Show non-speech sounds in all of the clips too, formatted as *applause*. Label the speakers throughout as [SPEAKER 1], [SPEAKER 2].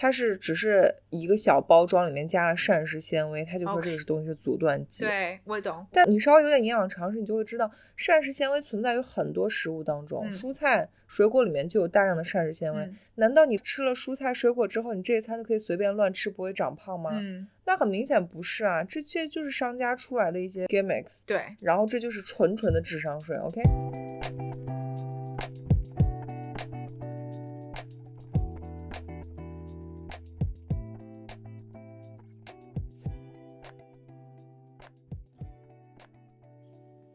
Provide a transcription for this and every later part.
[SPEAKER 1] 它是只是一个小包装里面加了膳食纤维，他就说这个是东西是阻断剂。
[SPEAKER 2] 对，我懂。
[SPEAKER 1] 但你稍微有点营养常识，你就会知道膳食纤维存在于很多食物当中，蔬菜、水果里面就有大量的膳食纤维。难道你吃了蔬菜水果之后，你这一餐就可以随便乱吃，不会长胖吗？
[SPEAKER 2] 嗯，
[SPEAKER 1] 那很明显不是啊，这些就是商家出来的一些 gimmicks。
[SPEAKER 2] 对，
[SPEAKER 1] 然后这就是纯纯的智商税。OK。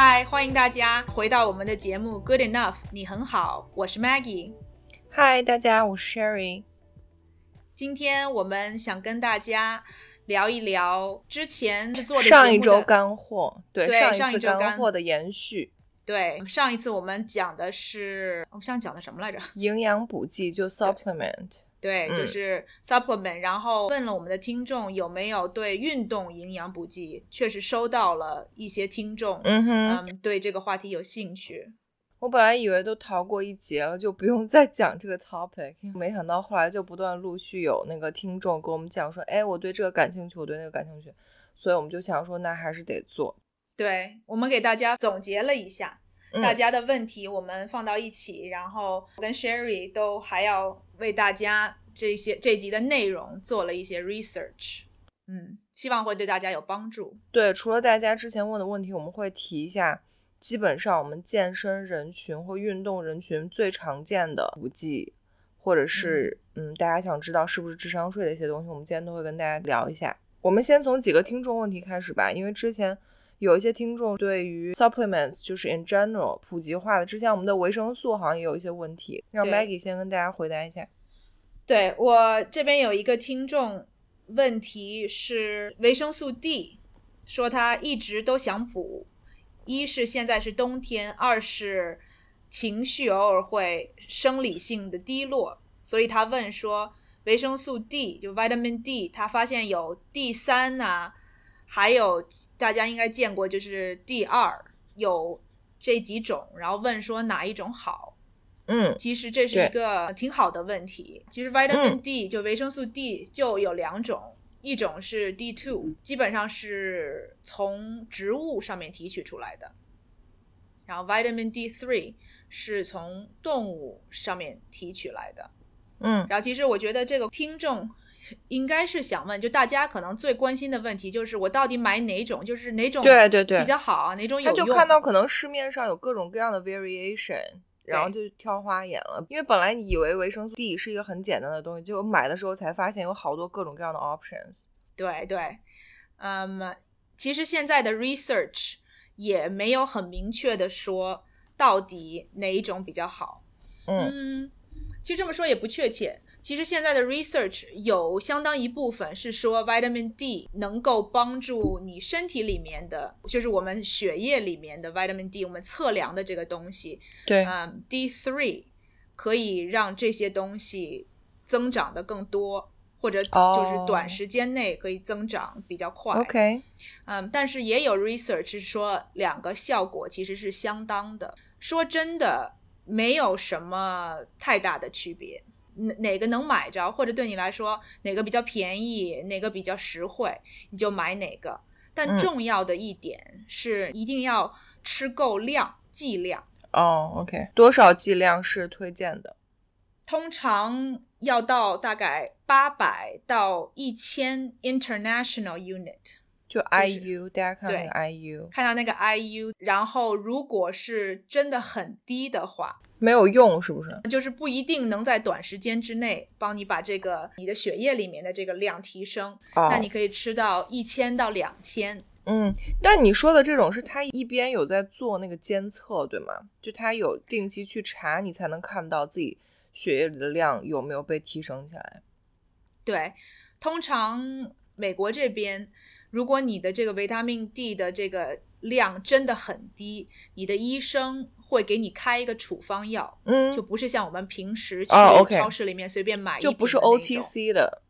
[SPEAKER 2] 嗨，欢迎大家回到我们的节目 Good Enough，你很好，我是 Maggie。
[SPEAKER 1] 嗨，大家，我是 Sherry。
[SPEAKER 2] 今天我们想跟大家聊一聊之前制作的
[SPEAKER 1] 上一周干货，
[SPEAKER 2] 对
[SPEAKER 1] 上一周干货的延续。
[SPEAKER 2] 对，上一次我们讲的是，我们上讲的什么来着？
[SPEAKER 1] 营养补剂就 supplement。
[SPEAKER 2] 对，就是 supplement，然后问了我们的听众有没有对运动营养补剂，确实收到了一些听众，
[SPEAKER 1] 嗯
[SPEAKER 2] 哼，对这个话题有兴趣。
[SPEAKER 1] 我本来以为都逃过一劫了，就不用再讲这个 topic，没想到后来就不断陆续有那个听众跟我们讲说，哎，我对这个感兴趣，我对那个感兴趣，所以我们就想说，那还是得做。
[SPEAKER 2] 对，我们给大家总结了一下。大家的问题我们放到一起，然后我跟 Sherry 都还要为大家这些这集的内容做了一些 research，嗯，希望会对大家有帮助。
[SPEAKER 1] 对，除了大家之前问的问题，我们会提一下，基本上我们健身人群或运动人群最常见的补剂，或者是嗯，大家想知道是不是智商税的一些东西，我们今天都会跟大家聊一下。我们先从几个听众问题开始吧，因为之前。有一些听众对于 supplements 就是 in general 普及化的，之前我们的维生素好像也有一些问题，让 Maggie 先跟大家回答一下。
[SPEAKER 2] 对我这边有一个听众问题是维生素 D，说他一直都想补，一是现在是冬天，二是情绪偶尔会生理性的低落，所以他问说维生素 D 就 vitamin D，他发现有 D 三啊。还有大家应该见过，就是第二有这几种，然后问说哪一种好？
[SPEAKER 1] 嗯，
[SPEAKER 2] 其实这是一个挺好的问题。其实 vitamin D 就维生素 D 就有两种，一种是 D two，基本上是从植物上面提取出来的，然后 vitamin D three 是从动物上面提取来的。
[SPEAKER 1] 嗯，
[SPEAKER 2] 然后其实我觉得这个听众。应该是想问，就大家可能最关心的问题，就是我到底买哪种，就是哪种
[SPEAKER 1] 对对对
[SPEAKER 2] 比较好，哪种有
[SPEAKER 1] 用？他就看到可能市面上有各种各样的 variation，然后就挑花眼了。因为本来你以为维生素 D 是一个很简单的东西，结果买的时候才发现有好多各种各样的 options。
[SPEAKER 2] 对对，嗯，其实现在的 research 也没有很明确的说到底哪一种比较好。嗯，其实这么说也不确切。其实现在的 research 有相当一部分是说 vitamin D 能够帮助你身体里面的，就是我们血液里面的 vitamin D，我们测量的这个东西，
[SPEAKER 1] 对，
[SPEAKER 2] 嗯，D three 可以让这些东西增长的更多，或者就是短时间内可以增长比较快。
[SPEAKER 1] OK，
[SPEAKER 2] 嗯，但是也有 research 是说两个效果其实是相当的。说真的，没有什么太大的区别。哪哪个能买着，或者对你来说哪个比较便宜，哪个比较实惠，你就买哪个。但重要的一点是，一定要吃够量，剂量。
[SPEAKER 1] 哦，OK，多少剂量是推荐的？
[SPEAKER 2] 通常要到大概八百到一千 international unit。
[SPEAKER 1] 就 IU，大家看那个 IU，
[SPEAKER 2] 看到那个 IU，然后如果是真的很低的话，
[SPEAKER 1] 没有用，是不是？
[SPEAKER 2] 就是不一定能在短时间之内帮你把这个你的血液里面的这个量提升。那你可以吃到一千到两千。
[SPEAKER 1] 嗯，但你说的这种是他一边有在做那个监测，对吗？就他有定期去查，你才能看到自己。血液里的量有没有被提升起来。
[SPEAKER 2] 对，通常美国这边，如果你的这个维他命 D 的这个量真的很低，你的医生会给你开一个处方药，
[SPEAKER 1] 嗯，
[SPEAKER 2] 就不是像我们平时去超市里面随便买一
[SPEAKER 1] 就不是 OTC 的。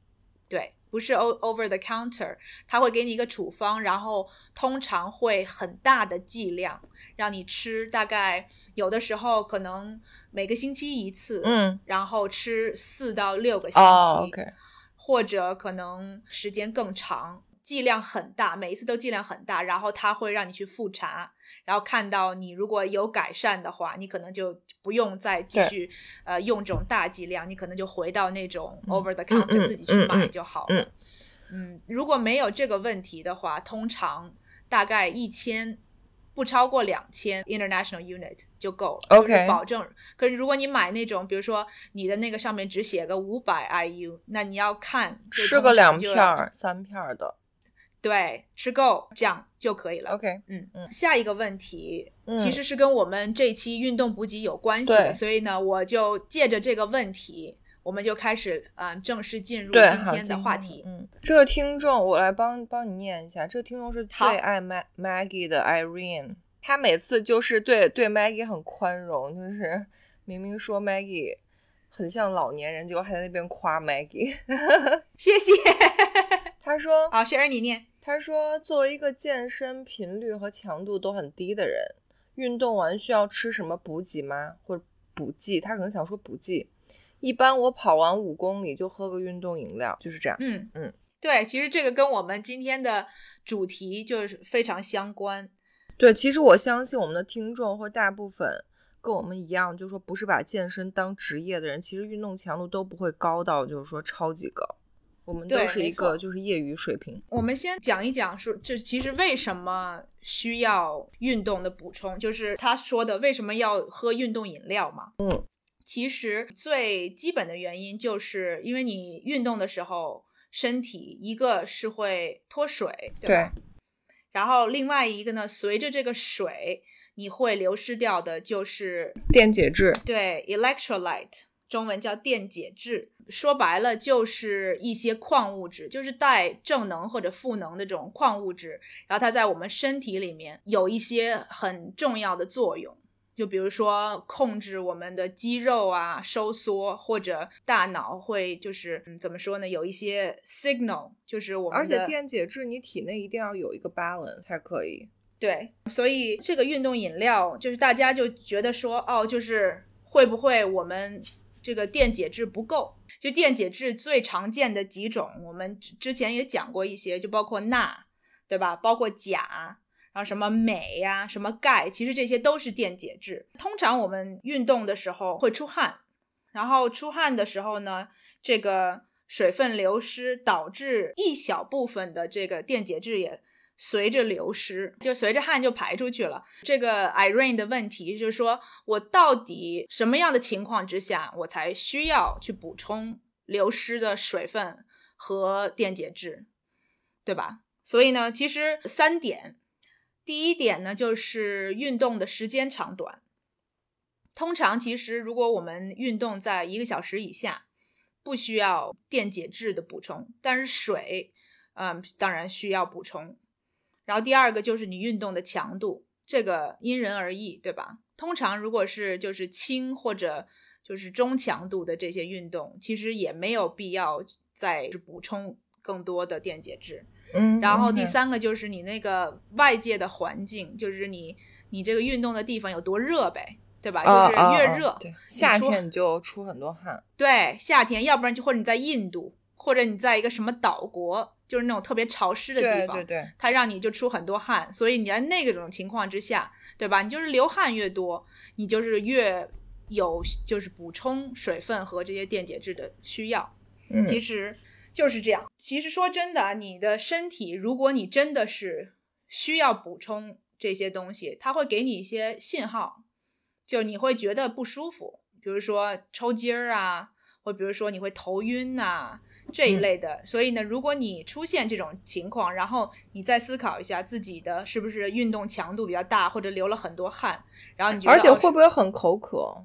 [SPEAKER 2] 对，不是 o over the counter，他会给你一个处方，然后通常会很大的剂量让你吃，大概有的时候可能每个星期一次，
[SPEAKER 1] 嗯，
[SPEAKER 2] 然后吃四到六个星期，
[SPEAKER 1] 哦，OK，
[SPEAKER 2] 或者可能时间更长，剂量很大，每一次都剂量很大，然后他会让你去复查，然后看到你如果有改善的话，你可能就不用再继续呃用这种大剂量，你可能就回到那种
[SPEAKER 1] 嗯
[SPEAKER 2] over the
[SPEAKER 1] 嗯
[SPEAKER 2] counter、
[SPEAKER 1] 嗯
[SPEAKER 2] 自己去买就好了。
[SPEAKER 1] 嗯
[SPEAKER 2] 嗯如果没有这个问题的话，通常大概一千。不超过两千 international unit 就够了
[SPEAKER 1] OK
[SPEAKER 2] 保证。可是如果你买那种，比如说你的那个上面只写个五百 IU，那你要看
[SPEAKER 1] 吃个两片儿、三片儿的。
[SPEAKER 2] 对，吃够这样就可以了。
[SPEAKER 1] OK，
[SPEAKER 2] 嗯
[SPEAKER 1] 嗯
[SPEAKER 2] 下一个问题、
[SPEAKER 1] 嗯
[SPEAKER 2] 其实是跟我们这期运动补给有关系的，所以呢，我就借着这个问题，我们就开始嗯、呃正式进入，今天的话题。
[SPEAKER 1] 嗯，这个听众我来帮帮你念一下，这个听众是
[SPEAKER 2] 好
[SPEAKER 1] 最爱 Mag Maggie 的 Irene，他每次就是对对 Maggie 很宽容，就是明明说 Maggie 很像老年人，结果还在那边夸 Maggie。*laughs*
[SPEAKER 2] 谢谢。
[SPEAKER 1] 她说，
[SPEAKER 2] 好，雪儿你念。
[SPEAKER 1] 他说，作为一个健身频率和强度都很低的人，运动完需要吃什么补给吗？或者补剂？他可能想说补剂。一般我跑完五公里就喝个运动饮料，就是这样。
[SPEAKER 2] 嗯
[SPEAKER 1] 嗯，
[SPEAKER 2] 对，其实这个跟我们今天的主题就是非常相关。
[SPEAKER 1] 对，其实我相信我们的听众或大部分跟我们一样，就是说不是把健身当职业的人，其实运动强度都不会高到就是说超级高，我们都是一个就是业余水平。
[SPEAKER 2] 我们先讲一讲说，这其实为什么需要运动的补充，就是他说的为什么要喝运动饮料嘛。
[SPEAKER 1] 嗯，
[SPEAKER 2] 其实最基本的原因就是因为你运动的时候，身体一个是会脱水，对吧？然后另外一个呢，随着这个水，你会流失掉的就是
[SPEAKER 1] 电解质。
[SPEAKER 2] 对，electrolyte，中文叫电解质，说白了就是一些矿物质，就是带正能或者负能的这种矿物质，然后它在我们身体里面有一些很重要的作用。就比如说控制我们的肌肉啊收缩，或者大脑会就是嗯怎么说呢？有一些 signal，就是我们
[SPEAKER 1] 而且电解质你体内一定要有一个 balance 才可以。
[SPEAKER 2] 对，所以这个运动饮料就是大家就觉得说，哦，就是会不会我们这个电解质不够？就电解质最常见的几种，我们之前也讲过一些，就包括钠，对吧？包括钾，然后什么镁呀、什么钙，其实这些都是电解质。通常我们运动的时候会出汗，然后出汗的时候呢，这个水分流失导致一小部分的这个电解质也随着流失，就随着汗就排出去了。这个 I R E N 的问题就是说，我到底什么样的情况之下，我才需要去补充流失的水分和电解质，对吧？所以呢，其实三点，第一点呢，就是运动的时间长短。通常其实如果我们运动在一个小时以下，不需要电解质的补充，但是水，嗯，当然需要补充。然后第二个就是你运动的强度，这个因人而异，对吧？通常如果是就是轻或者就是中强度的这些运动，其实也没有必要再补充更多的电解质。
[SPEAKER 1] 嗯
[SPEAKER 2] 然后第三个就是你那个外界的环境，就是你你这个运动的地方有多热呗，对吧？
[SPEAKER 1] 啊
[SPEAKER 2] 就是越热，
[SPEAKER 1] 对，夏天你就出很多汗。
[SPEAKER 2] 对，夏天，要不然就或者你在印度，或者你在一个什么岛国，就是那种特别潮湿的地方，
[SPEAKER 1] 对对对，
[SPEAKER 2] 它让你就出很多汗，所以你在那种情况之下，对吧？你就是流汗越多，你就是越有就是补充水分和这些电解质的需要。
[SPEAKER 1] 嗯，
[SPEAKER 2] 其实就是这样。其实说真的啊，你的身体，如果你真的是需要补充这些东西，它会给你一些信号，就你会觉得不舒服，比如说抽筋儿啊，或比如说你会头晕呐、这一
[SPEAKER 1] 嗯
[SPEAKER 2] 类的。所以呢，如果你出现这种情况，然后你再思考一下自己的是不是运动强度比较大，或者流了很多汗，然后你觉得
[SPEAKER 1] 而且
[SPEAKER 2] 哦
[SPEAKER 1] 会不会很口渴？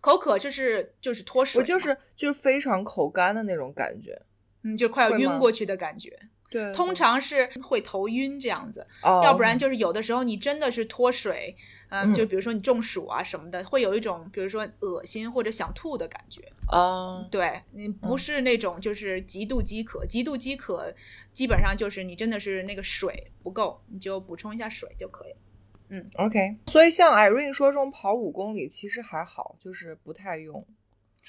[SPEAKER 2] 口渴就是就是脱水嘛，
[SPEAKER 1] 我就是就是非常口干的那种感觉。
[SPEAKER 2] 嗯，就快要晕过去的感觉。
[SPEAKER 1] 对，
[SPEAKER 2] 通常是会头晕这样子，
[SPEAKER 1] 哦
[SPEAKER 2] 要不然就是有的时候你真的是脱水，嗯，
[SPEAKER 1] 嗯
[SPEAKER 2] 就比如说你中暑啊什么的，会有一种比如说恶心或者想吐的感觉。
[SPEAKER 1] 哦，
[SPEAKER 2] 对你不
[SPEAKER 1] 嗯
[SPEAKER 2] 是那种就是极度饥渴，极度饥渴基本上就是你真的是那个水不够，你就补充一下水就可以嗯。
[SPEAKER 1] OK，所以像 Irene 说这种跑五公里其实还好，就是不太用。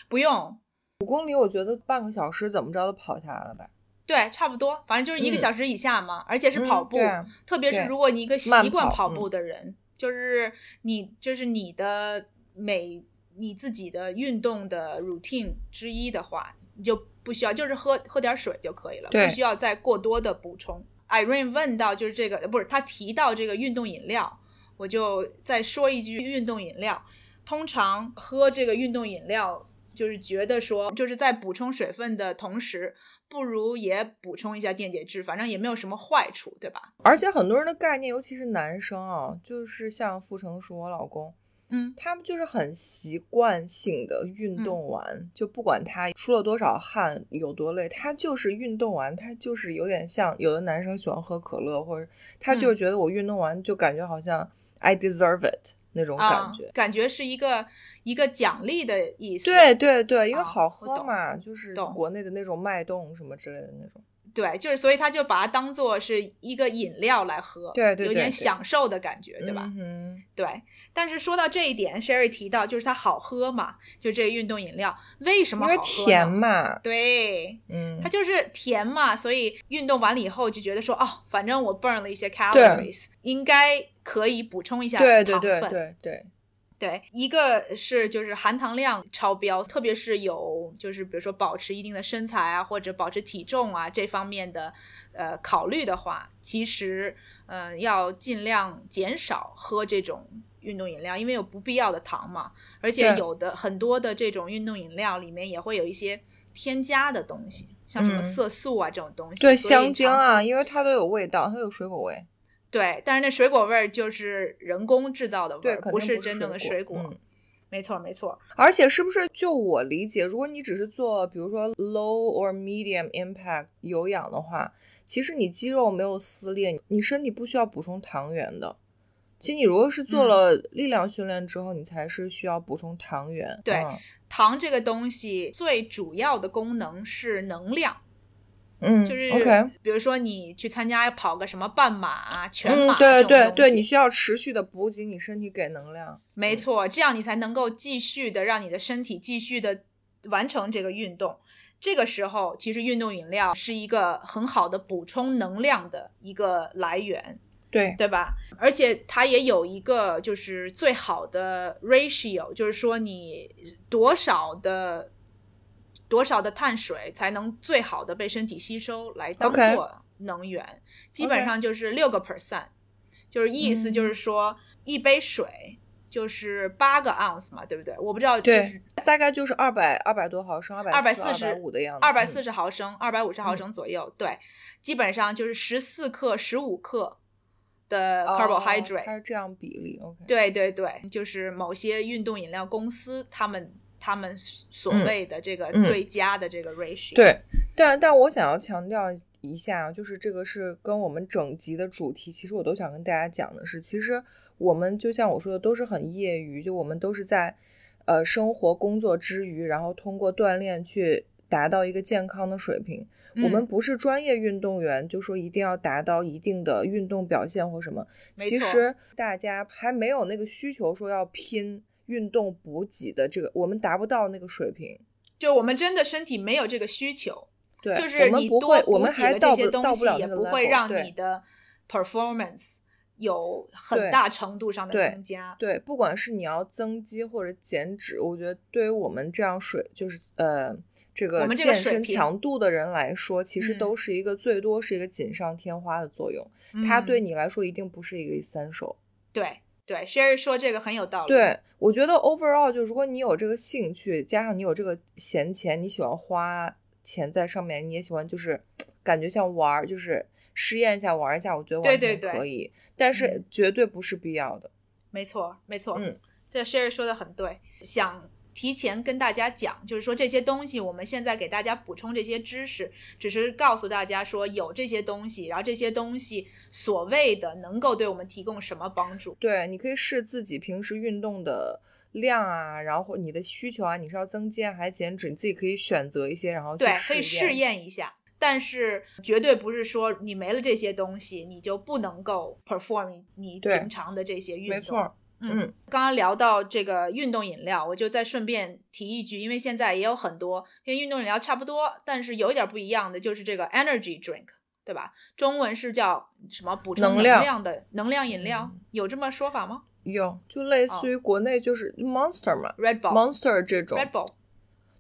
[SPEAKER 2] 不用，
[SPEAKER 1] 五公里我觉得半个小时怎么着都跑下来了吧？
[SPEAKER 2] 对，差不多，反正就是一个
[SPEAKER 1] 嗯。
[SPEAKER 2] 小时以下嘛，而且是跑步，特别是如果你一个习惯跑步
[SPEAKER 1] 嗯。
[SPEAKER 2] 的人，就是你就是你的每你自己的运动的 routine 之一的话，你就不需要，就是喝喝点水就可以了，不需要再过多的补充。Irene 问到就是这个，不是他提到这个运动饮料，我就再说一句，运动饮料。通常喝这个运动饮料，就是觉得说就是在补充水分的同时，不如也补充一下电解质，反正也没有什么坏处，对吧？
[SPEAKER 1] 而且很多人的概念，尤其是男生啊，就是像傅成熟我老公，
[SPEAKER 2] 嗯，
[SPEAKER 1] 他们就是很习惯性的运动完，就不管他出了多少汗，有多累，他就是运动完，他就是有点像有的男生喜欢喝可乐，或者他就是觉得我运动完就感觉好像 I deserve it 那种
[SPEAKER 2] 啊
[SPEAKER 1] 感觉。
[SPEAKER 2] 感觉是一个一个奖励的意思。
[SPEAKER 1] 对对对，因为
[SPEAKER 2] 啊
[SPEAKER 1] 好喝嘛，就是国内的那种脉动什么之类的那种。
[SPEAKER 2] 对，就是所以他就把它当做是一个饮料来喝，有点
[SPEAKER 1] 对对有点
[SPEAKER 2] 享受的感觉，对吧？
[SPEAKER 1] 嗯，
[SPEAKER 2] 对。但是说到这一点，Sherry 提到就是它好喝嘛，就这个运动饮料为什么
[SPEAKER 1] 因为
[SPEAKER 2] 好喝呢
[SPEAKER 1] 甜嘛，
[SPEAKER 2] 对，
[SPEAKER 1] 嗯
[SPEAKER 2] 它，就是甜嘛，所以运动完了以后就觉得说，哦，反正我 burn 了一些 calories，应该可以补充一下
[SPEAKER 1] 对对对
[SPEAKER 2] 糖分。
[SPEAKER 1] 对对，
[SPEAKER 2] 对，一个是就是含糖量超标，特别是有就是比如说保持一定的身材啊，或者保持体重啊这方面的呃考虑的话，其实嗯、呃要尽量减少喝这种运动饮料，因为有不必要的糖嘛，而且有的很多的这种运动饮料里面也会有一些添加的东西，像什么
[SPEAKER 1] 嗯
[SPEAKER 2] 色素啊这种东西，
[SPEAKER 1] 对香精啊，因为它都有味道，它有水果味。
[SPEAKER 2] 对，但是那水果味儿就是人工制造的味
[SPEAKER 1] 对，
[SPEAKER 2] 儿，
[SPEAKER 1] 不
[SPEAKER 2] 不是真正的
[SPEAKER 1] 水
[SPEAKER 2] 水果。
[SPEAKER 1] 嗯
[SPEAKER 2] 没错，没错。
[SPEAKER 1] 而且是不是就我理解，如果你只是做比如说 low or medium impact 有氧的话，其实你肌肉没有撕裂，你身体不需要补充糖原的。其实你如果是做
[SPEAKER 2] 嗯
[SPEAKER 1] 了力量训练之后，你才是需要补充糖原。
[SPEAKER 2] 对
[SPEAKER 1] 嗯
[SPEAKER 2] 糖这个东西最主要的功能是能量，
[SPEAKER 1] 嗯，
[SPEAKER 2] 就是
[SPEAKER 1] OK，
[SPEAKER 2] 比如说你去参加跑个什么半马啊、全
[SPEAKER 1] 嗯
[SPEAKER 2] 马、，
[SPEAKER 1] 对对对，
[SPEAKER 2] 你
[SPEAKER 1] 你需要持续的补给你身体给能量。
[SPEAKER 2] 没错，这样你才能够继续的让你的身体继续的完成这个运动。这个时候，其实运动饮料是一个很好的补充能量的一个来源。
[SPEAKER 1] 对，
[SPEAKER 2] 对吧？而且它也有一个就是最好的 ratio，就是说你多少的多少的碳水才能最好的被身体吸收来当做能源基本上就是六个 percent，就是意思
[SPEAKER 1] 嗯。
[SPEAKER 2] 就是说一杯水就是八个 ounce 嘛，对不对？我不知道，就
[SPEAKER 1] 对
[SPEAKER 2] 是
[SPEAKER 1] 大概就是二百二百多毫升，二百
[SPEAKER 2] 二百
[SPEAKER 1] 四
[SPEAKER 2] 四十
[SPEAKER 1] 五的样子，
[SPEAKER 2] 二百
[SPEAKER 1] 嗯。
[SPEAKER 2] 四十毫升，二百五十毫升左右，对，基本上就是十四克、十五克的
[SPEAKER 1] 哦
[SPEAKER 2] carbohydrate，、
[SPEAKER 1] 它是这样比例，OK。
[SPEAKER 2] 对对对，就是某些运动饮料公司他们他们所
[SPEAKER 1] 嗯
[SPEAKER 2] 谓的这个
[SPEAKER 1] 嗯
[SPEAKER 2] 最佳的这个 ratio。
[SPEAKER 1] 对，但但我想要强调一下，就是这个是跟我们整集的主题，其实我都想跟大家讲的是，其实我们就像我说的，都是很业余，就我们都是在呃生活工作之余，然后通过锻炼去达到一个健康的水平。我们
[SPEAKER 2] 嗯
[SPEAKER 1] 不是专业运动员，就说一定要达到一定的运动表现或什么。其实大家还没有那个需求说要拼运动补给的这个，我们达不到那个水平。
[SPEAKER 2] 就我们真的身体没有这个需求，
[SPEAKER 1] 对，
[SPEAKER 2] 就是你多
[SPEAKER 1] 不会，我们
[SPEAKER 2] 补给这些东西，也不会让你的 performance 有很大程度上的增加。
[SPEAKER 1] 对，不管是你要增肌或者减脂，我觉得对于我们这样水就是呃这个健身强度的人来说，其实
[SPEAKER 2] 嗯
[SPEAKER 1] 都是一个最多是一个锦上添花的作用。它对
[SPEAKER 2] 嗯
[SPEAKER 1] 你来说一定不是一个 essential。
[SPEAKER 2] 对对，Sherry 说这个很有道理。
[SPEAKER 1] 对，我觉得 overall 就如果你有这个兴趣，加上你有这个闲钱，你喜欢花钱在上面，你也喜欢就是感觉像玩儿，就是试验一下玩儿一下，我觉得完全
[SPEAKER 2] 对对对
[SPEAKER 1] 可以，但是
[SPEAKER 2] 嗯
[SPEAKER 1] 绝对不是必要的。
[SPEAKER 2] 没错，没错，
[SPEAKER 1] 嗯，
[SPEAKER 2] 这 Sherry 说的很对。想提前跟大家讲，就是说这些东西，我们现在给大家补充这些知识，只是告诉大家说有这些东西，然后这些东西所谓的能够对我们提供什么帮助。
[SPEAKER 1] 对，你可以试自己平时运动的量啊，然后你的需求啊，你是要增肌还是减脂，你自己可以选择一些，然后
[SPEAKER 2] 对，可以试验一下。但是绝对不是说你没了这些东西，你就不能够 perform 你平常的这些运动。
[SPEAKER 1] 没错。
[SPEAKER 2] 嗯，刚刚聊到这个运动饮料，我就再顺便提一句，因为现在也有很多跟运动饮料差不多，但是有一点不一样的，就是这个 energy drink，对吧？中文是叫什么？补充能量。的能量饮料，有这么说法吗？
[SPEAKER 1] 有，就类似于国内就是 Monster 嘛
[SPEAKER 2] ，Red Bull
[SPEAKER 1] Monster 这种
[SPEAKER 2] ，Red Bull，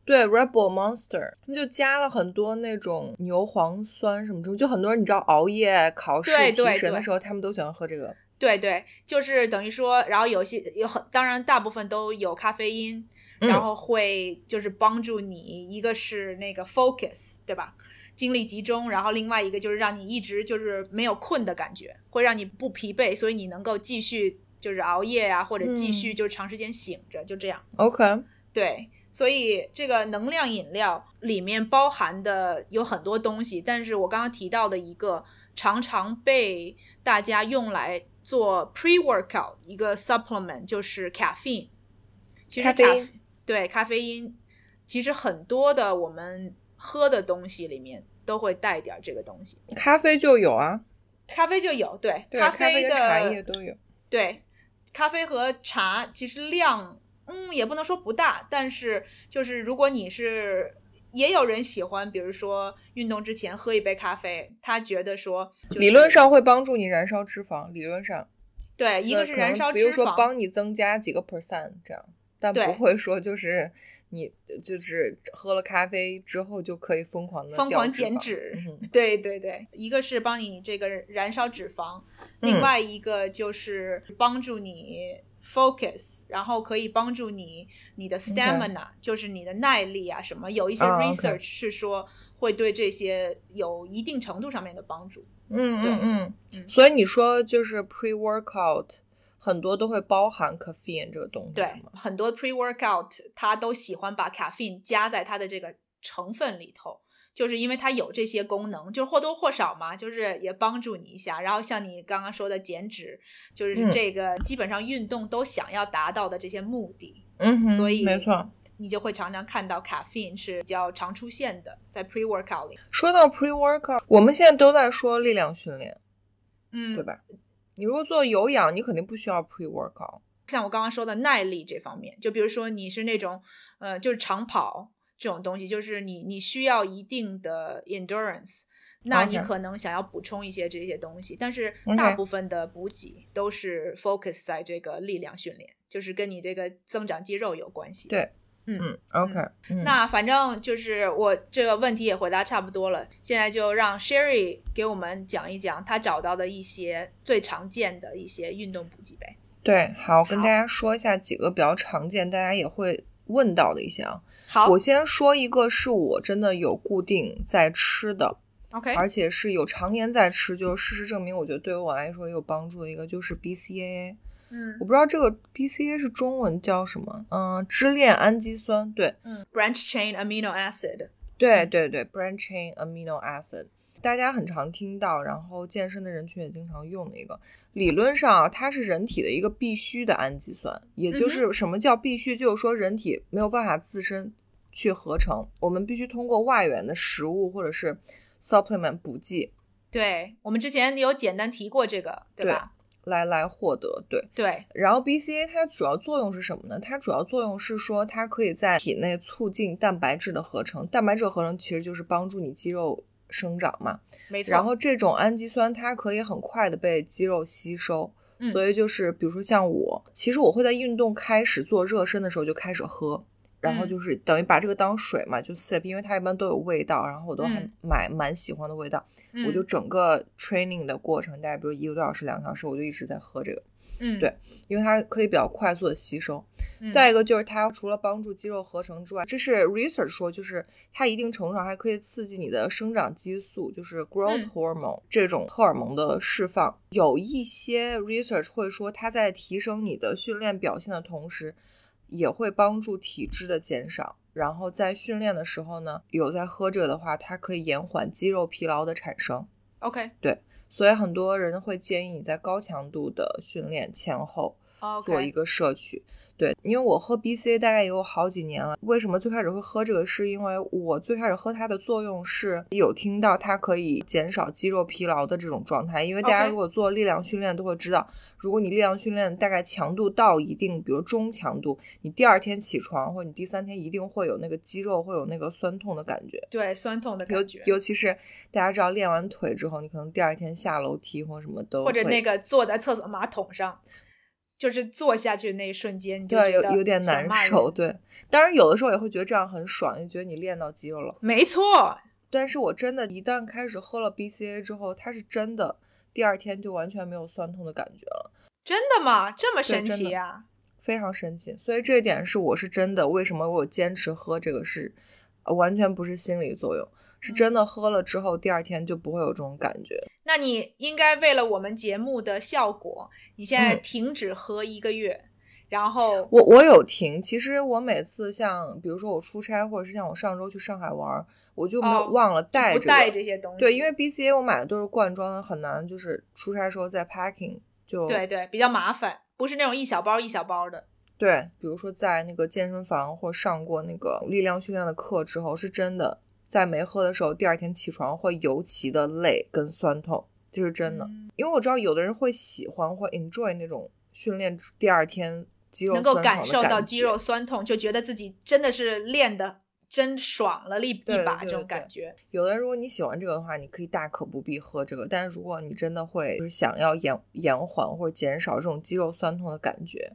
[SPEAKER 1] 对，Red Bull Monster，他们就加了很多那种牛磺酸什么什么，就很多人你知道熬夜考试提神的时候，他们都喜欢喝这个。
[SPEAKER 2] 对对，就是等于说，然后有些有很，当然大部分都有咖啡因，然后会就是帮助你，一个是那个 focus，对吧？精力集中，然后另外一个就是让你一直就是没有困的感觉，会让你不疲惫，所以你能够继续就是熬夜啊，或者继续就是长时间醒着，就这样。
[SPEAKER 1] OK，
[SPEAKER 2] 对，所以这个能量饮料里面包含的有很多东西，但是我刚刚提到的一个常常被大家用来。做 pre workout 一个 supplement 就是 caffeine，其实咖对咖啡因，其实很多的我们喝的东西里面都会带点这个东西。
[SPEAKER 1] 咖啡就有啊，
[SPEAKER 2] 咖啡就有，对，
[SPEAKER 1] 咖
[SPEAKER 2] 啡的
[SPEAKER 1] 茶叶都有。
[SPEAKER 2] 对，咖啡和茶其实量，嗯，也不能说不大，但是就是如果你是。也有人喜欢，比如说运动之前喝一杯咖啡，他觉得说，
[SPEAKER 1] 理论上会帮助你燃烧脂肪。理论上，
[SPEAKER 2] 对，一个是燃烧脂肪，
[SPEAKER 1] 比如说帮你增加几个 percent 这样，但不会说就是你就是喝了咖啡之后就可以疯狂的
[SPEAKER 2] 疯狂减脂。*laughs* 对对对，一个是帮你这个燃烧脂肪，另外一个就是帮助你。Focus，然后可以帮助你你的 stamina，就是你的耐力啊什么。有一些 research 是说会对这些有一定程度上面的帮助。
[SPEAKER 1] 嗯嗯嗯。所以你说就是 pre workout 很多都会包含 caffeine 这个东西。
[SPEAKER 2] 对，很多 pre workout 它都喜欢把 caffeine 加在它的这个成分里头。就是因为它有这些功能，就是或多或少嘛，就是也帮助你一下。然后像你刚刚说的减脂，就是这个基本上运动都想要达到的这些目的。
[SPEAKER 1] 嗯哼，
[SPEAKER 2] 所以
[SPEAKER 1] 没错，
[SPEAKER 2] 你就会常常看到 caffeine 是比较常出现的在 pre workout 里。
[SPEAKER 1] 说到 pre workout，我们现在都在说力量训练，
[SPEAKER 2] 嗯，
[SPEAKER 1] 对吧？你如果做有氧，你肯定不需要 pre workout。
[SPEAKER 2] 像我刚刚说的耐力这方面，就比如说你是那种呃，就是长跑。这种东西就是你，你需要一定的 endurance，那你可能想要补充一些这些东西，但是大部分的补给都是 focus 在这个力量训练，就是跟你这个增长肌肉有关系。
[SPEAKER 1] 对，
[SPEAKER 2] 嗯
[SPEAKER 1] 嗯，OK，
[SPEAKER 2] 那反正就是我这个问题也回答差不多了，现在就让 Sherry 给我们讲一讲他找到的一些最常见的一些运动补给呗。
[SPEAKER 1] 对，好，跟大家说一下几个比较常见，大家也会问到的一些啊。
[SPEAKER 2] 好，
[SPEAKER 1] 我先说一个是我真的有固定在吃的
[SPEAKER 2] ，OK，
[SPEAKER 1] 而且是有常年在吃，就是事实证明，我觉得对于我来说也有帮助的一个就是 BCAA。
[SPEAKER 2] 嗯，
[SPEAKER 1] 我不知道这个 BCAA 是中文叫什么，嗯，支链氨基酸，对，
[SPEAKER 2] 嗯，Branch chain amino acid，
[SPEAKER 1] 对对对，Branch chain amino acid。大家很常听到，然后健身的人群也经常用的一个，理论上它是人体的一个必须的氨基酸，也就是什么叫必须，就是说人体没有办法自身去合成，我们必须通过外源的食物或者是 supplement 补剂。
[SPEAKER 2] 对我们之前有简单提过这个，
[SPEAKER 1] 对
[SPEAKER 2] 吧？
[SPEAKER 1] 来来获得，对
[SPEAKER 2] 对。
[SPEAKER 1] 然后 BCA 它主要作用是什么呢？它主要作用是说它可以在体内促进蛋白质的合成，蛋白质合成其实就是帮助你肌肉。生长嘛，
[SPEAKER 2] 没错。
[SPEAKER 1] 然后这种氨基酸它可以很快的被肌肉吸收，所以就是比如说像我，其实我会在运动开始做热身的时候就开始喝，然后就是等于把这个当水嘛，就 sip，因为它一般都有味道，然后我都还买蛮喜欢的味道，我就整个 training 的过程，大概比如一个多小时、两个小时，我就一直在喝这个。
[SPEAKER 2] 嗯，
[SPEAKER 1] 对，因为它可以比较快速的吸收。再一个就是它除了帮助肌肉合成之外，这是 research 说，就是它一定程度上还可以刺激你的生长激素，就是 growth hormone 这种荷尔蒙的释放。有一些 research 会说，它在提升你的训练表现的同时，也会帮助体脂的减少。然后在训练的时候呢，有在喝这个的话，它可以延缓肌肉疲劳的产生。
[SPEAKER 2] OK 对
[SPEAKER 1] 所以很多人会建议你在高强度的训练前后做一个摄取。对，因为我喝 BCA 大概也有好几年了。为什么最开始会喝这个？是因为我最开始喝它的作用是有听到它可以减少肌肉疲劳的这种状态。因为大家如果做力量训练都会知道，如果你力量训练大概强度到一定，比如中强度，你第二天起床或者你第三天一定会有那个肌肉会有那个酸痛的感觉。
[SPEAKER 2] 对酸痛的感觉，
[SPEAKER 1] 尤其是大家知道练完腿之后，你可能第二天下楼梯或什么都
[SPEAKER 2] 或者那个坐在厕所马桶上，就是坐下去那一瞬间，你就
[SPEAKER 1] 对有
[SPEAKER 2] 觉得
[SPEAKER 1] 有点难受。对，当然有的时候也会觉得这样很爽，就觉得你练到肌肉了。
[SPEAKER 2] 没错，
[SPEAKER 1] 但是我真的，一旦开始喝了 BCA 之后，它是真的第二天就完全没有酸痛的感觉了，
[SPEAKER 2] 真的吗？这么神奇啊！
[SPEAKER 1] 非常神奇。所以这一点是我是真的，为什么我坚持喝这个是，呃完全不是心理作用，是真的喝了之后第二天就不会有这种感觉。
[SPEAKER 2] 那你应该为了我们节目的效果，你现在
[SPEAKER 1] 嗯
[SPEAKER 2] 停止喝一个月，然后
[SPEAKER 1] 我我有停，其实我每次像比如说我出差，或者是像我上周去上海玩儿，我就没有
[SPEAKER 2] 哦
[SPEAKER 1] 忘了带这个。
[SPEAKER 2] 不带这些东西。
[SPEAKER 1] 对，因为 BCA 我买的都是罐装的，很难就是出差的时候再 packing 就
[SPEAKER 2] 对对比较麻烦，不是那种一小包一小包的。
[SPEAKER 1] 对，比如说在那个健身房或上过那个力量训练的课之后，是真的在没喝的时候，第二天起床会尤其的累跟酸痛，这是真的。
[SPEAKER 2] 嗯
[SPEAKER 1] 因为我知道有的人会喜欢或 enjoy 那种训练第二天肌肉
[SPEAKER 2] 能够感受到肌肉酸痛，就觉得自己真的是练的真爽了一一把这种感觉。
[SPEAKER 1] 有的人如果你喜欢这个的话，你可以大可不必喝这个。但是如果你真的会就是想要延延缓或者减少这种肌肉酸痛的感觉，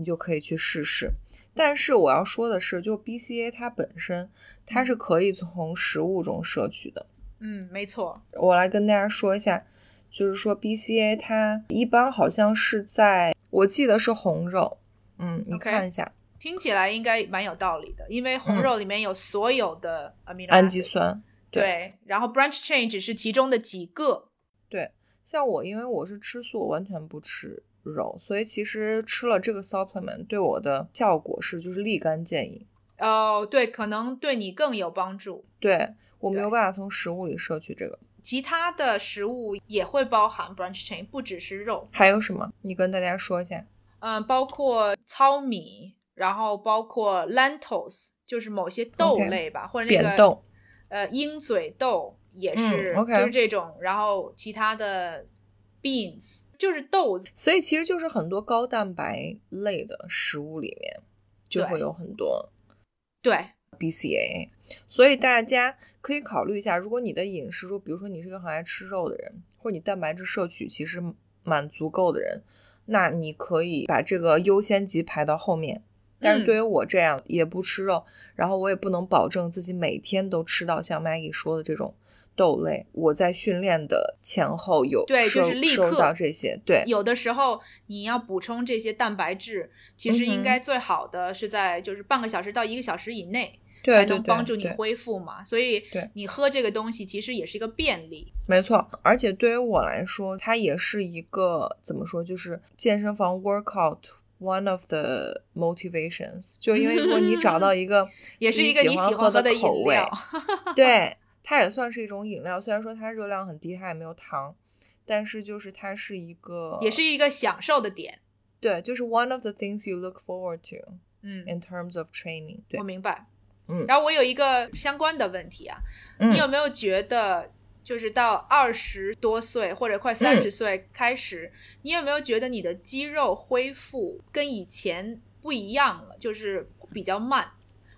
[SPEAKER 1] 你就可以去试试。但是我要说的是，就 BCA 它本身它是可以从食物中摄取的。
[SPEAKER 2] 嗯，没错。
[SPEAKER 1] 我来跟大家说一下，就是说 BCA 它一般好像是在，我记得是红肉，嗯，你看一下
[SPEAKER 2] 听起来应该蛮有道理的，因为红
[SPEAKER 1] 嗯
[SPEAKER 2] 肉里面有所有的 amino
[SPEAKER 1] 氨基酸。对
[SPEAKER 2] 对，然后 branch chain 只是其中的几个。
[SPEAKER 1] 对，像我，因为我是吃素，我完全不吃肉，所以其实吃了这个 supplement 对我的效果是就是立竿见影。
[SPEAKER 2] 哦，对，可能对你更有帮助。
[SPEAKER 1] 对我没有办法从食物里摄取这个。
[SPEAKER 2] 其他的食物也会包含 branch chain，不只是肉。
[SPEAKER 1] 还有什么？你跟大家说一下。
[SPEAKER 2] 嗯，包括糙米，然后包括 lentils，就是某些豆类吧或者那个
[SPEAKER 1] 扁豆
[SPEAKER 2] 呃鹰嘴豆也
[SPEAKER 1] 嗯
[SPEAKER 2] 是就是这种，然后其他的 beans 就是豆子。
[SPEAKER 1] 所以其实就是很多高蛋白类的食物里面就会有很多
[SPEAKER 2] 对
[SPEAKER 1] ，BCA，所以大家可以考虑一下，如果你的饮食，如比如说你是一个很爱吃肉的人，或者你蛋白质摄取其实蛮足够的人，那你可以把这个优先级排到后面。但是
[SPEAKER 2] 嗯
[SPEAKER 1] 对于我这样也不吃肉，然后我也不能保证自己每天都吃到像 Maggie 说的这种豆类，我在训练的前后有
[SPEAKER 2] 对就是立刻
[SPEAKER 1] 这些，对，
[SPEAKER 2] 有的时候你要补充这些蛋白质，其实应该最好的是在就是半个小时到一个小时以内，才能帮助你恢复嘛。所以
[SPEAKER 1] 对
[SPEAKER 2] 你喝这个东西其实也是一个便利。
[SPEAKER 1] 没错，而且对于我来说，它也是一个怎么说，就是健身房 workout one of the motivations。就因为如果你找到 *laughs* 一个
[SPEAKER 2] 也是一个你喜
[SPEAKER 1] 喜欢的
[SPEAKER 2] 欢喝的饮
[SPEAKER 1] 口味
[SPEAKER 2] 料，
[SPEAKER 1] 对，它也算是一种饮料。虽然说它热量很低，它也没有糖，但是就是它是一个，
[SPEAKER 2] 也是一个享受的点。
[SPEAKER 1] 对，就是 one of the things you look forward to
[SPEAKER 2] 嗯
[SPEAKER 1] ，in terms of training 对。
[SPEAKER 2] 我明白。
[SPEAKER 1] 嗯
[SPEAKER 2] 然后我有一个相关的问题啊，
[SPEAKER 1] 嗯
[SPEAKER 2] 你有没有觉得，就是到二十多岁或者快三
[SPEAKER 1] 嗯
[SPEAKER 2] 十岁开始，你有没有觉得你的肌肉恢复跟以前不一样了，就是比较慢？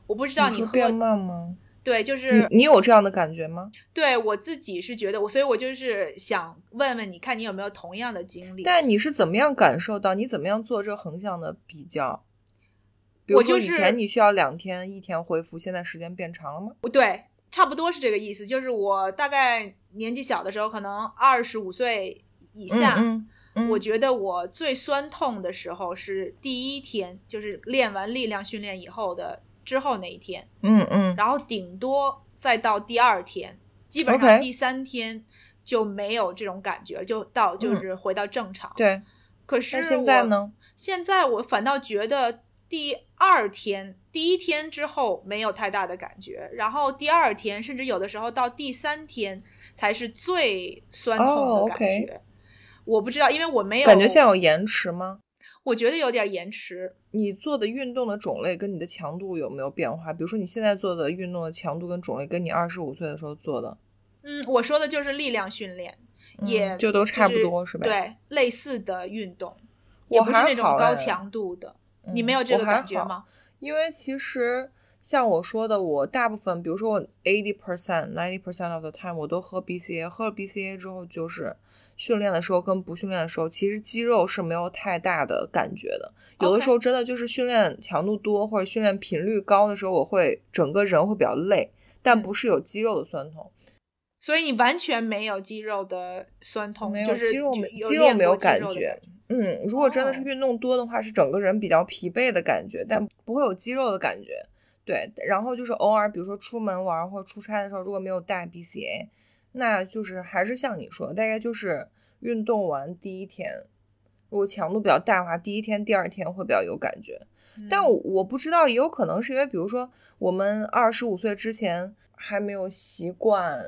[SPEAKER 2] 我不知道你喝
[SPEAKER 1] 变慢吗？
[SPEAKER 2] 对，就是
[SPEAKER 1] 你你有这样的感觉吗？
[SPEAKER 2] 对我自己是觉得我，所以我就是想问问你看你有没有同样的经历？
[SPEAKER 1] 但你是怎么样感受到？你怎么样做这横向的比较？比如说以
[SPEAKER 2] 我就是
[SPEAKER 1] 前你需要两天一天恢复，现在时间变长了吗？
[SPEAKER 2] 不对，差不多是这个意思。就是我大概年纪小的时候，可能二十五岁以下，
[SPEAKER 1] 嗯嗯，
[SPEAKER 2] 我觉得我最酸痛的时候是第一天，就是练完力量训练以后的之后那一天，
[SPEAKER 1] 嗯嗯
[SPEAKER 2] 然后顶多再到第二天，基本上第三天就没有这种感觉，就到就是回到正常。，
[SPEAKER 1] 对。
[SPEAKER 2] 可是
[SPEAKER 1] 现在？呢？
[SPEAKER 2] 现在我反倒觉得第二天，第一天之后没有太大的感觉，然后第二天，甚至有的时候到第三天才是最酸痛的感觉。我不知道，因为我没有
[SPEAKER 1] 感觉像有延迟吗？
[SPEAKER 2] 我觉得有点延迟。
[SPEAKER 1] 你做的运动的种类跟你的强度有没有变化？比如说你现在做的运动的强度跟种类，跟你二十五岁的时候做的？
[SPEAKER 2] 嗯，我说的就是力量训练，也
[SPEAKER 1] 就都差不多是吧？
[SPEAKER 2] 对，类似的运动，也不是那种高强度的。你没有这个感觉吗？
[SPEAKER 1] 因为其实像我说的，我大部分，比如说我 eighty percent、ninety percent of the time 我都喝 BCA，喝了 BCA 之后就是。训练的时候跟不训练的时候，其实肌肉是没有太大的感觉的。有的时候真的就是训练强度多或者训练频率高的时候，我会整个人会比较累，但不是有肌肉的酸痛。
[SPEAKER 2] 所以你完全没有肌肉的酸痛，
[SPEAKER 1] 没
[SPEAKER 2] 有肌
[SPEAKER 1] 肉没肌肉没有感觉。嗯，如果真的是运动多的话，是整个人比较疲惫的感觉，但不会有肌肉的感觉。对，然后就是偶尔，比如说出门玩或者出差的时候，如果没有带 BCA。那就是还是像你说，大概就是运动完第一天，如果强度比较大的话，第一天、第二天会比较有感觉。但我我不知道，也有可能是因为，比如说我们二十五岁之前还没有习惯，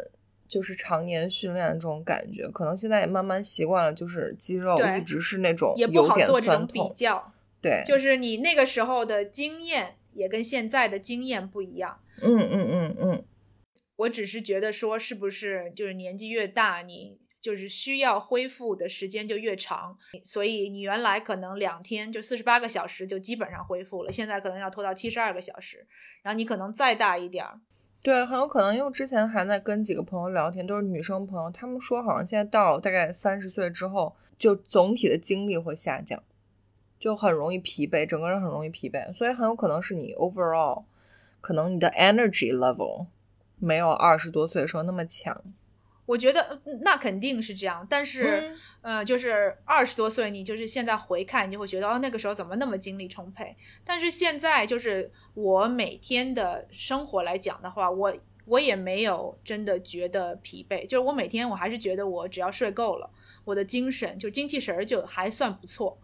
[SPEAKER 1] 就是常年训练这种感觉，可能现在也慢慢习惯了，就是肌肉一直是那种
[SPEAKER 2] 也不好做这种
[SPEAKER 1] 比
[SPEAKER 2] 较。
[SPEAKER 1] 对，
[SPEAKER 2] 就是你那个时候的经验也跟现在的经验不一样。
[SPEAKER 1] 嗯嗯嗯嗯。
[SPEAKER 2] 我只是觉得说，是不是就是年纪越大，你就是需要恢复的时间就越长，所以你原来可能两天就四十八个小时就基本上恢复了，现在可能要拖到七十二个小时，然后你可能再大一点儿，
[SPEAKER 1] 对，很有可能，因为之前还在跟几个朋友聊天，都是女生朋友，他们说好像现在到大概三十岁之后，就总体的精力会下降，就很容易疲惫，整个人很容易疲惫，所以很有可能是你 overall 可能你的 energy level。没有二十多岁的时候那么强，
[SPEAKER 2] 我觉得那肯定是这样。但是，呃，就是二十多岁，你就是现在回看，你就会觉得哦，那个时候怎么那么精力充沛？但是现在，就是我每天的生活来讲的话，我我也没有真的觉得疲惫。就是我每天我还是觉得我只要睡够了，我的精神就精气神儿就还算不错。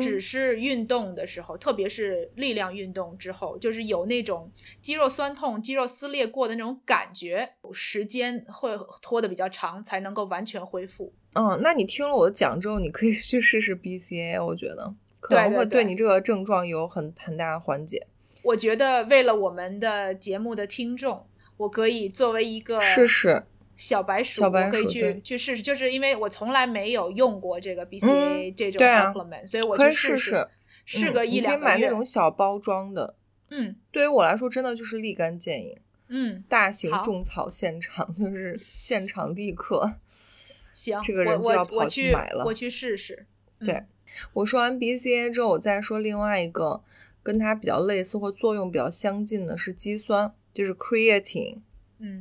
[SPEAKER 2] 只是运动的时候，特别是力量运动之后，就是有那种肌肉酸痛、肌肉撕裂过的那种感觉，时间会拖得比较长，才能够完全恢复。
[SPEAKER 1] 嗯，那你听了我的讲之后，你可以去试试 BCA，我觉得可能会
[SPEAKER 2] 对
[SPEAKER 1] 你这个症状有很很大的缓解。
[SPEAKER 2] 我觉得为了我们的节目的听众，我可以作为一个
[SPEAKER 1] 试试。
[SPEAKER 2] 小白鼠，
[SPEAKER 1] 我
[SPEAKER 2] 可以去去试试，就是因为我从来没有用过这个 BCA 这种 supplement，所以我
[SPEAKER 1] 去
[SPEAKER 2] 试
[SPEAKER 1] 试，
[SPEAKER 2] 试个一两个
[SPEAKER 1] 月。买那种小包装的，
[SPEAKER 2] 嗯，
[SPEAKER 1] 对于我来说真的就是立竿见影，
[SPEAKER 2] 嗯，
[SPEAKER 1] 大型种草现场 *laughs* 就是现场立刻，*laughs*
[SPEAKER 2] 行，
[SPEAKER 1] 这个人就要跑
[SPEAKER 2] 去
[SPEAKER 1] 买了，
[SPEAKER 2] 我去试试。
[SPEAKER 1] 对，我说完 BCA 之后，我再说另外一个跟它比较类似或作用比较相近的是肌酸，就是 creatine，
[SPEAKER 2] 嗯。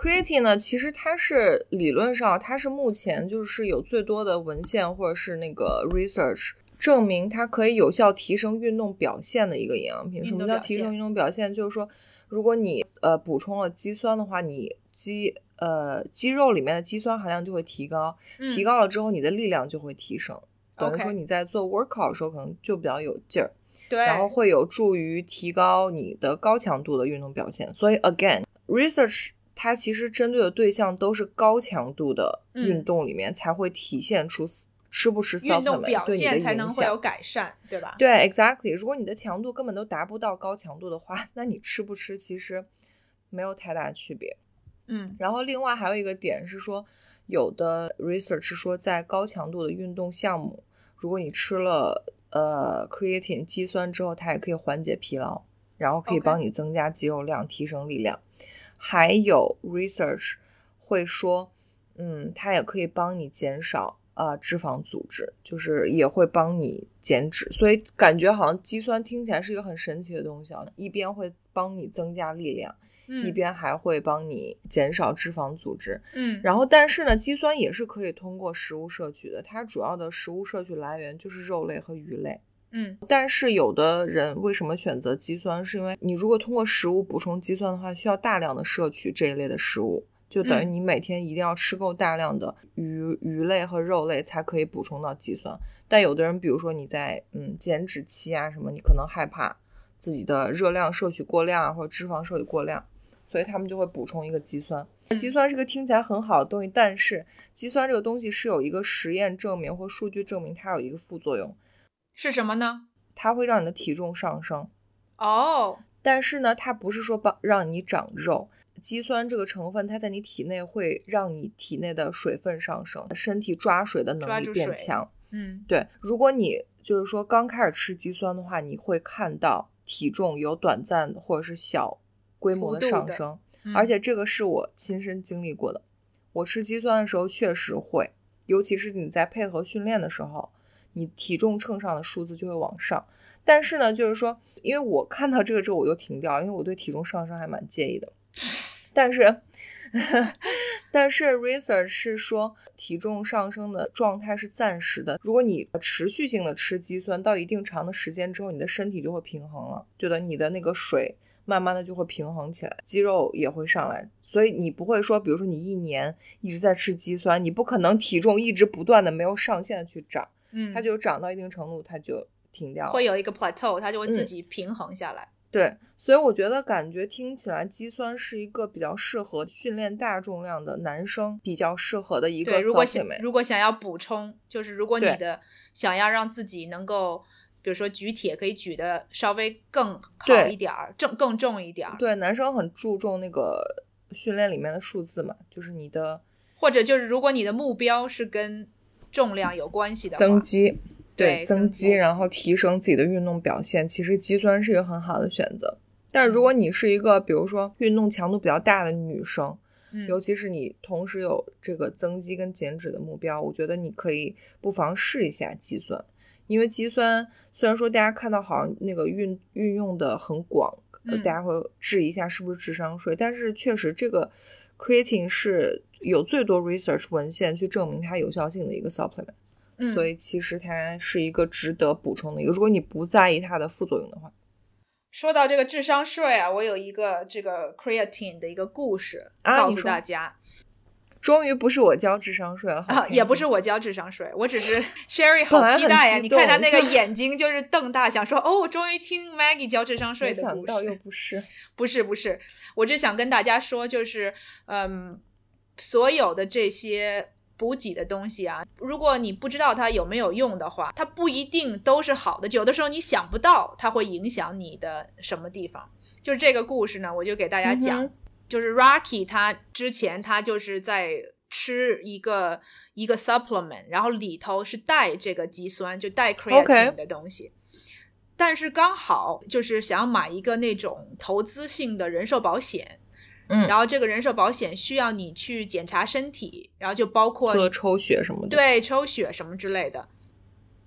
[SPEAKER 1] Creatine 呢，其实它是理论上，它是目前就是有最多的文献或者是那个 research 证明它可以有效提升运动表现的一个营养品。什么叫提升运动表现？就是说，如果你呃补充了肌酸的话，你肌呃肌肉里面的肌酸含量就会提高，提高了之后，你的力量就会提升。等于说你在做 workout 的时候可能就比较有劲儿，
[SPEAKER 2] 对，
[SPEAKER 1] 然后会有助于提高你的高强度的运动表现。所以 again research。它其实针对的对象都是高强度的运动里面才会体现出吃不吃
[SPEAKER 2] 运动表现
[SPEAKER 1] 才
[SPEAKER 2] 能会有改善，对吧？
[SPEAKER 1] 对，exactly。如果你的强度根本都达不到高强度的话，那你吃不吃其实没有太大区别。
[SPEAKER 2] 嗯，
[SPEAKER 1] 然后另外还有一个点是说，有的 research 是说在高强度的运动项目，如果你吃了呃 creatine 肌酸之后，它也可以缓解疲劳，然后可以帮你增加肌肉量，提升力量。还有 research 会说，嗯，它也可以帮你减少啊脂肪组织，就是也会帮你减脂，所以感觉好像肌酸听起来是一个很神奇的东西啊，一边会帮你增加力量，一边还会帮你减少脂肪组织，
[SPEAKER 2] 嗯，
[SPEAKER 1] 然后但是呢，肌酸也是可以通过食物摄取的，它主要的食物摄取来源就是肉类和鱼类。
[SPEAKER 2] 嗯，
[SPEAKER 1] 但是有的人为什么选择肌酸？是因为你如果通过食物补充肌酸的话，需要大量的摄取这一类的食物就等于
[SPEAKER 2] 嗯
[SPEAKER 1] 你每天一定要吃够大量的鱼鱼类和肉类才可以补充到肌酸。但有的人，比如说你在嗯减脂期啊什么，你可能害怕自己的热量摄取过量啊，或者脂肪摄取过量，所以他们就会补充一个肌酸。肌酸是个听起来很好的东西，但是肌酸这个东西是有一个实验证明或数据证明它有一个副作用，
[SPEAKER 2] 是什么呢？
[SPEAKER 1] 它会让你的体重上升。
[SPEAKER 2] 哦，
[SPEAKER 1] 但是呢，它不是说帮让你长肉。肌酸这个成分，它在你体内会让你体内的水分上升，身体抓水的能力变强。
[SPEAKER 2] 嗯
[SPEAKER 1] 对，如果你就是说刚开始吃肌酸的话，你会看到体重有短暂或者是小规模的上升，
[SPEAKER 2] 嗯
[SPEAKER 1] 而且这个是我亲身经历过的。我吃肌酸的时候确实会，尤其是你在配合训练的时候，你体重秤上的数字就会往上。但是呢，就是说，因为我看到这个之后我就停掉了，因为我对体重上升还蛮介意的。但是，*laughs* 但是 research 是说体重上升的状态是暂时的。如果你持续性的吃肌酸到一定长的时间之后，你的身体就会平衡了，觉得你的那个水慢慢的就会平衡起来，肌肉也会上来。所以你不会说，比如说你一年一直在吃肌酸，你不可能体重一直不断的没有上限的去涨，
[SPEAKER 2] 嗯，
[SPEAKER 1] 它就长到一定程度它就停掉了。
[SPEAKER 2] 会有一个 plateau，它就会自
[SPEAKER 1] 嗯
[SPEAKER 2] 己平衡下来。
[SPEAKER 1] 对，所以我觉得感觉听起来肌酸是一个比较适合训练大重量的男生比较适合的一个
[SPEAKER 2] 对，如果想如果想要补充，就是如果你的想要让自己能够，比如说举铁可以举的稍微更好一点儿，重更重一点儿，
[SPEAKER 1] 对，男生很注重那个训练里面的数字嘛，就是你的
[SPEAKER 2] 或者就是如果你的目标是跟重量有关系的，
[SPEAKER 1] 增肌，
[SPEAKER 2] 对增
[SPEAKER 1] 增肌，然后提升自己的运动表现，其实肌酸是一个很好的选择。但如果你是一个，比如说运动强度比较大的女生，
[SPEAKER 2] 嗯，
[SPEAKER 1] 尤其是你同时有这个增肌跟减脂的目标，我觉得你可以不妨试一下肌酸，因为肌酸虽然说大家看到好像那个运运用的很广，大家会质疑一下是不是智商税，但是确实这个 creatine 是有最多 research 文献去证明它有效性的一个 supplement，、
[SPEAKER 2] 嗯。
[SPEAKER 1] 所以其实它是一个值得补充的一个，如果你不在意它的副作用的话，
[SPEAKER 2] 说到这个智商税啊，我有一个这个 creatine 的一个故事、告诉大家。
[SPEAKER 1] 终于不是我交智商税了，
[SPEAKER 2] 也不是我交智商税，我只是 *laughs* Sherry 好期待呀、
[SPEAKER 1] 激
[SPEAKER 2] 你看他那个眼睛就是瞪大，想说哦，我终于听 Maggie 交智商税
[SPEAKER 1] 没
[SPEAKER 2] 的故
[SPEAKER 1] 想到又。
[SPEAKER 2] 事。
[SPEAKER 1] 不是，
[SPEAKER 2] 不是不是，我只想跟大家说，就是嗯，所有的这些补给的东西啊，如果你不知道它有没有用的话，它不一定都是好的，有的时候你想不到它会影响你的什么地方。就是这个故事呢，我就给大家讲，
[SPEAKER 1] 嗯
[SPEAKER 2] 就是 Rocky 他之前他就是在吃一个一个 supplement，然后里头是带这个肌酸，就带 creatine 的东西。但是刚好就是想要买一个那种投资性的人寿保险，
[SPEAKER 1] 嗯，
[SPEAKER 2] 然后这个人寿保险需要你去检查身体，然后就包括
[SPEAKER 1] 做抽血什么的，
[SPEAKER 2] 对抽血什么之类的。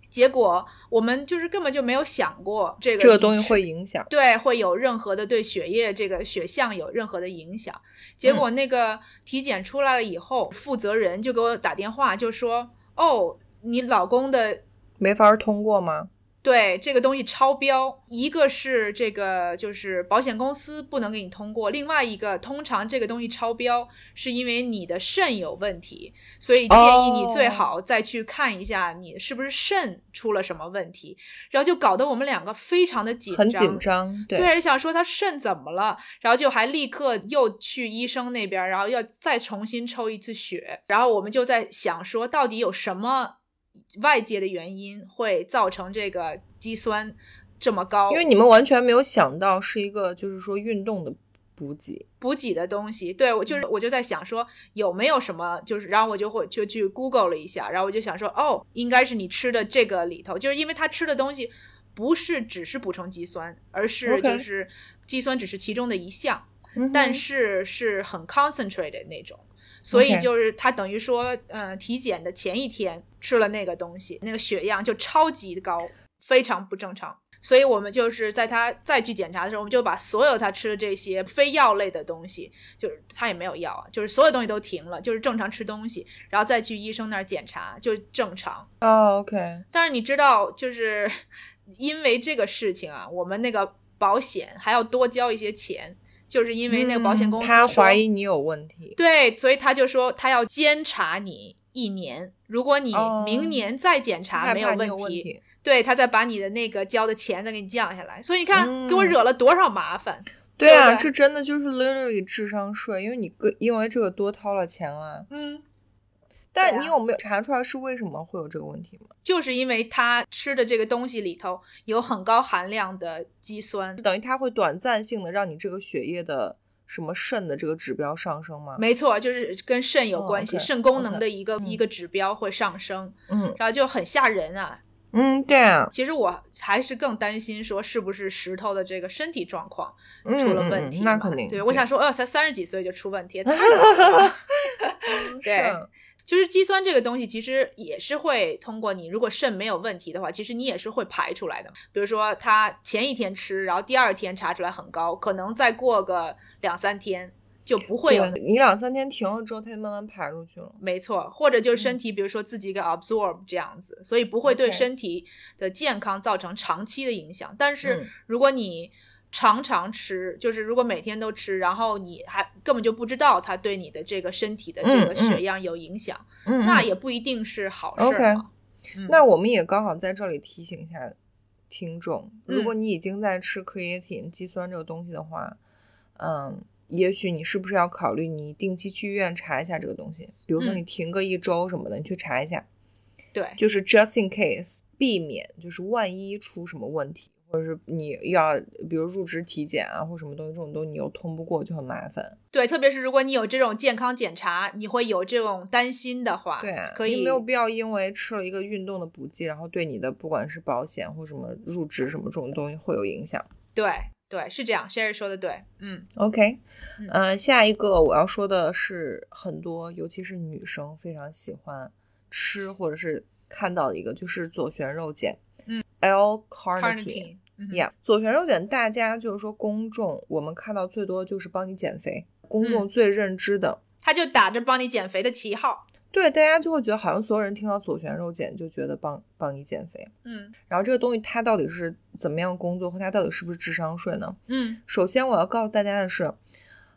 [SPEAKER 2] 结果我们就是根本就没有想过这个
[SPEAKER 1] 这个东西会影响。
[SPEAKER 2] 对，会有任何的对血液这个血象有任何的影响。结果那个体检出来了以后，负责人就给我打电话，就说：“哦，你老公的
[SPEAKER 1] 没法通过吗？
[SPEAKER 2] 对这个东西超标，一个是这个就是保险公司不能给你通过，另外一个通常这个东西超标是因为你的肾有问题，所以建议你最好再去看一下你是不是肾出了什么问题，然后就搞得我们两个非常的紧张，
[SPEAKER 1] 很紧张，对，
[SPEAKER 2] 对，想说他肾怎么了，然后就还立刻又去医生那边，然后要再重新抽一次血，然后我们就在想说，到底有什么外界的原因会造成这个肌酸这么高？
[SPEAKER 1] 因为你们完全没有想到是一个就是说运动的补给，
[SPEAKER 2] 补给的东西，对我就是我就在想说有没有什么，就是然后我就会就去 Google 了一下，然后我就想说哦，应该是你吃的这个里头，就是因为他吃的东西不是只是补充肌酸，而是就是肌酸只是其中的一项。但是是很 concentrated 那种，所以就是他等于说，呃，体检的前一天吃了那个东西，那个血样就超级高，非常不正常。所以我们就是在他再去检查的时候，我们就把所有他吃的这些非药类的东西，就是他也没有药啊，就是所有东西都停了，就是正常吃东西，然后再去医生那儿检查，就正常。
[SPEAKER 1] 哦，OK，
[SPEAKER 2] 但是你知道，就是因为这个事情啊，我们那个保险还要多交一些钱，就是因为那个保险公司、
[SPEAKER 1] 嗯他怀疑你有问题。
[SPEAKER 2] 对，所以他就说他要监察你一年，如果你
[SPEAKER 1] 哦
[SPEAKER 2] 明年再检查没
[SPEAKER 1] 有问题。
[SPEAKER 2] 对他再把你的那个交的钱再给你降下来。所以你看，
[SPEAKER 1] 嗯
[SPEAKER 2] 给我惹了多少麻烦。
[SPEAKER 1] 对啊，
[SPEAKER 2] 对对
[SPEAKER 1] 这真的就是 literally 智商税，因为你个因为这个多掏了钱了。
[SPEAKER 2] 嗯，
[SPEAKER 1] 但你有没有查出来是为什么会有这个问题吗？
[SPEAKER 2] 就是因为他吃的这个东西里头有很高含量的肌酸。
[SPEAKER 1] 等于它会短暂性的让你这个血液的什么肾的这个指标上升吗？
[SPEAKER 2] 没错，就是跟肾有
[SPEAKER 1] 哦
[SPEAKER 2] 关系肾功能的一个、
[SPEAKER 1] 嗯
[SPEAKER 2] 一个指标会上升，
[SPEAKER 1] 嗯
[SPEAKER 2] 然后就很吓人啊。
[SPEAKER 1] 嗯，对啊，
[SPEAKER 2] 其实我还是更担心说是不是石头的这个身体状况
[SPEAKER 1] 嗯
[SPEAKER 2] 出了
[SPEAKER 1] 嗯
[SPEAKER 2] 问题
[SPEAKER 1] 那肯定。
[SPEAKER 2] 对，我想说，哦，才三十几岁就出问题，*laughs* 太早了吧。*laughs* 对
[SPEAKER 1] 是
[SPEAKER 2] 就是肌酸这个东西，其实也是会通过你，如果肾没有问题的话，其实你也是会排出来的。比如说他前一天吃，然后第二天查出来很高，可能再过个两三天就不会有
[SPEAKER 1] 你两三天停了之后，它就慢慢排出去了。
[SPEAKER 2] 没错，或者就是身体，比如说自己给 absorb 这样子，所以不会对身体的健康造成长期的影响。但是
[SPEAKER 1] 嗯
[SPEAKER 2] 如果你常常吃，就是如果每天都吃，然后你还根本就不知道它对你的这个身体的这个血样有影响，
[SPEAKER 1] 嗯，嗯。
[SPEAKER 2] 那也不一定是好事
[SPEAKER 1] OK 那我们也刚好在这里提醒一下听众，
[SPEAKER 2] 嗯
[SPEAKER 1] 如果你已经在吃 creatine 肌酸这个东西的话，嗯，也许你是不是要考虑你定期去医院查一下这个东西？比如说
[SPEAKER 2] 嗯。
[SPEAKER 1] 你停个一周什么的，你去查一下，
[SPEAKER 2] 对，
[SPEAKER 1] 就是 just in case，避免就是万一出什么问题，或者是你要比如入职体检啊或什么东西这种东西你又通不过就很麻烦。
[SPEAKER 2] 对，特别是如果你有这种健康检查，你会有这种担心的话，
[SPEAKER 1] 对啊，
[SPEAKER 2] 可以
[SPEAKER 1] 没有必要因为吃了一个运动的补剂，然后对你的不管是保险或什么入职什么这种东西会有影响。
[SPEAKER 2] 对对是这样，Sherry 说的对，嗯
[SPEAKER 1] OK，
[SPEAKER 2] 嗯
[SPEAKER 1] 呃，下一个我要说的是很多，尤其是女生非常喜欢吃或者是看到的一个，就是左旋肉碱，
[SPEAKER 2] 嗯
[SPEAKER 1] ，L carnitine。
[SPEAKER 2] ，carnitine，嗯
[SPEAKER 1] 左旋肉碱，大家就是说公众，我们看到最多就是帮你减肥，公众
[SPEAKER 2] 嗯
[SPEAKER 1] 最认知的，
[SPEAKER 2] 他就打着帮你减肥的旗号，
[SPEAKER 1] 对，大家就会觉得好像所有人听到左旋肉碱就觉得帮帮你减肥，
[SPEAKER 2] 嗯
[SPEAKER 1] 然后这个东西它到底是怎么样工作，和它到底是不是智商税呢？
[SPEAKER 2] 嗯
[SPEAKER 1] 首先我要告诉大家的是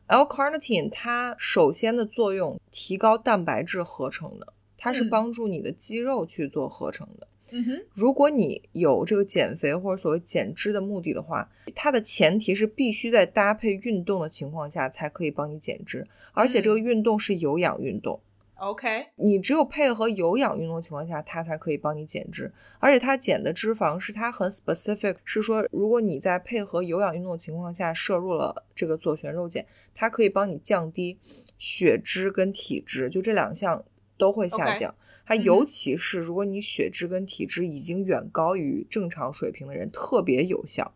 [SPEAKER 1] ，L-carnitine 它首先的作用提高蛋白质合成的，它是
[SPEAKER 2] 嗯
[SPEAKER 1] 帮助你的肌肉去做合成的。
[SPEAKER 2] 嗯哼，
[SPEAKER 1] 如果你有这个减肥或者所谓减脂的目的的话，它的前提是必须在搭配运动的情况下才可以帮你减脂，而且这个
[SPEAKER 2] 嗯。
[SPEAKER 1] 运动是有氧运动。
[SPEAKER 2] OK，
[SPEAKER 1] 你只有配合有氧运动的情况下，它才可以帮你减脂，而且它减的脂肪是它很 specific，是说如果你在配合有氧运动的情况下摄入了这个左旋肉碱，它可以帮你降低血脂跟体脂，就这两项都会下降。它尤其是如果你血脂跟体脂已经远高于正常水平的人，特别有效。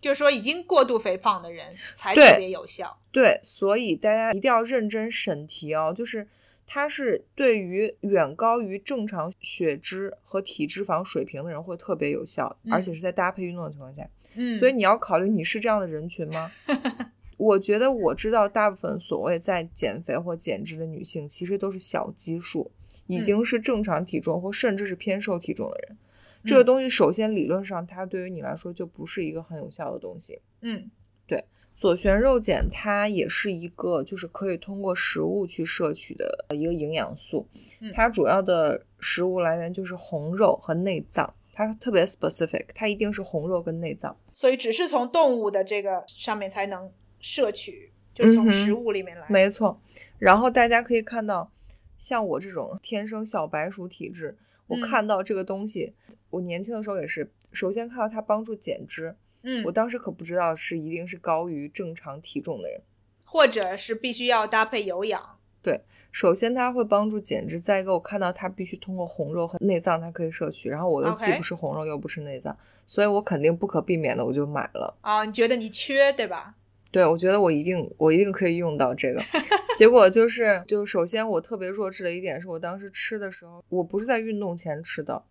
[SPEAKER 2] 就是说已经过度肥胖的人才特别有效。
[SPEAKER 1] 对，所以大家一定要认真审题哦，就是它是对于远高于正常血脂和体脂肪水平的人会特别有效，
[SPEAKER 2] 嗯
[SPEAKER 1] 而且是在搭配运动的情况下。
[SPEAKER 2] 嗯，
[SPEAKER 1] 所以你要考虑你是这样的人群吗？*laughs* 我觉得我知道大部分所谓在减肥或减脂的女性，其实都是小基数，已
[SPEAKER 2] 嗯
[SPEAKER 1] 经是正常体重或甚至是偏瘦体重的人。这个
[SPEAKER 2] 嗯
[SPEAKER 1] 东西首先理论上它对于你来说就不是一个很有效的东西。
[SPEAKER 2] 嗯对
[SPEAKER 1] 左旋肉碱它也是一个就是可以通过食物去摄取的一个营养素
[SPEAKER 2] 嗯，
[SPEAKER 1] 它主要的食物来源就是红肉和内脏，它特别 specific，它一定是红肉跟内脏。
[SPEAKER 2] 所以只是从动物的这个上面才能摄取，就是从食物里面来。
[SPEAKER 1] 没错，然后大家可以看到，像我这种天生小白鼠体质，我
[SPEAKER 2] 嗯
[SPEAKER 1] 看到这个东西，我年轻的时候也是，首先看到它帮助减脂，
[SPEAKER 2] 嗯
[SPEAKER 1] 我，当时可不知道是一定是高于正常体重的人。
[SPEAKER 2] 或者是必须要搭配有氧。
[SPEAKER 1] 对首先它会帮助减脂，再一个我看到它必须通过红肉和内脏它可以摄取，然后我又既不是红肉又不是内脏，所以我肯定不可避免的我就买了。
[SPEAKER 2] 啊，你觉得你缺对吧？
[SPEAKER 1] 对，我觉得我一定我一定可以用到这个。*laughs* 结果就是，就首先我特别弱智的一点是我当时吃的时候，我不是在运动前吃的，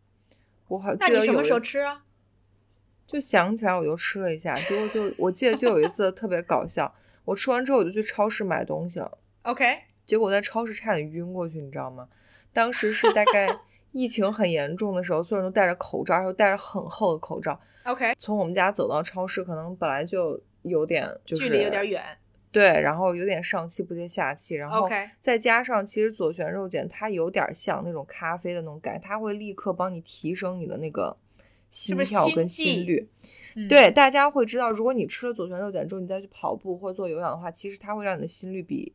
[SPEAKER 1] 我还
[SPEAKER 2] 那你什么时候吃啊？
[SPEAKER 1] 就想起来我就吃了一下，结果就我记得就有一次特别搞笑，我吃完之后我就去超市买东西了
[SPEAKER 2] ，OK，
[SPEAKER 1] 结果我在超市差点晕过去，你知道吗？当时是大概 *laughs* 疫情很严重的时候，所有人都戴着口罩，然后戴着很厚的口罩。
[SPEAKER 2] OK，
[SPEAKER 1] 从我们家走到超市，可能本来就有点就是
[SPEAKER 2] 距离有点远。
[SPEAKER 1] 对，然后有点上气不接下气，然后再加上其实左旋肉碱它有点像那种咖啡的那种感觉，它会立刻帮你提升你的那个心跳跟心
[SPEAKER 2] 悸
[SPEAKER 1] 率。
[SPEAKER 2] 嗯，
[SPEAKER 1] 对，大家会知道，如果你吃了左旋肉碱之后，你再去跑步或者做有氧的话，其实它会让你的心率比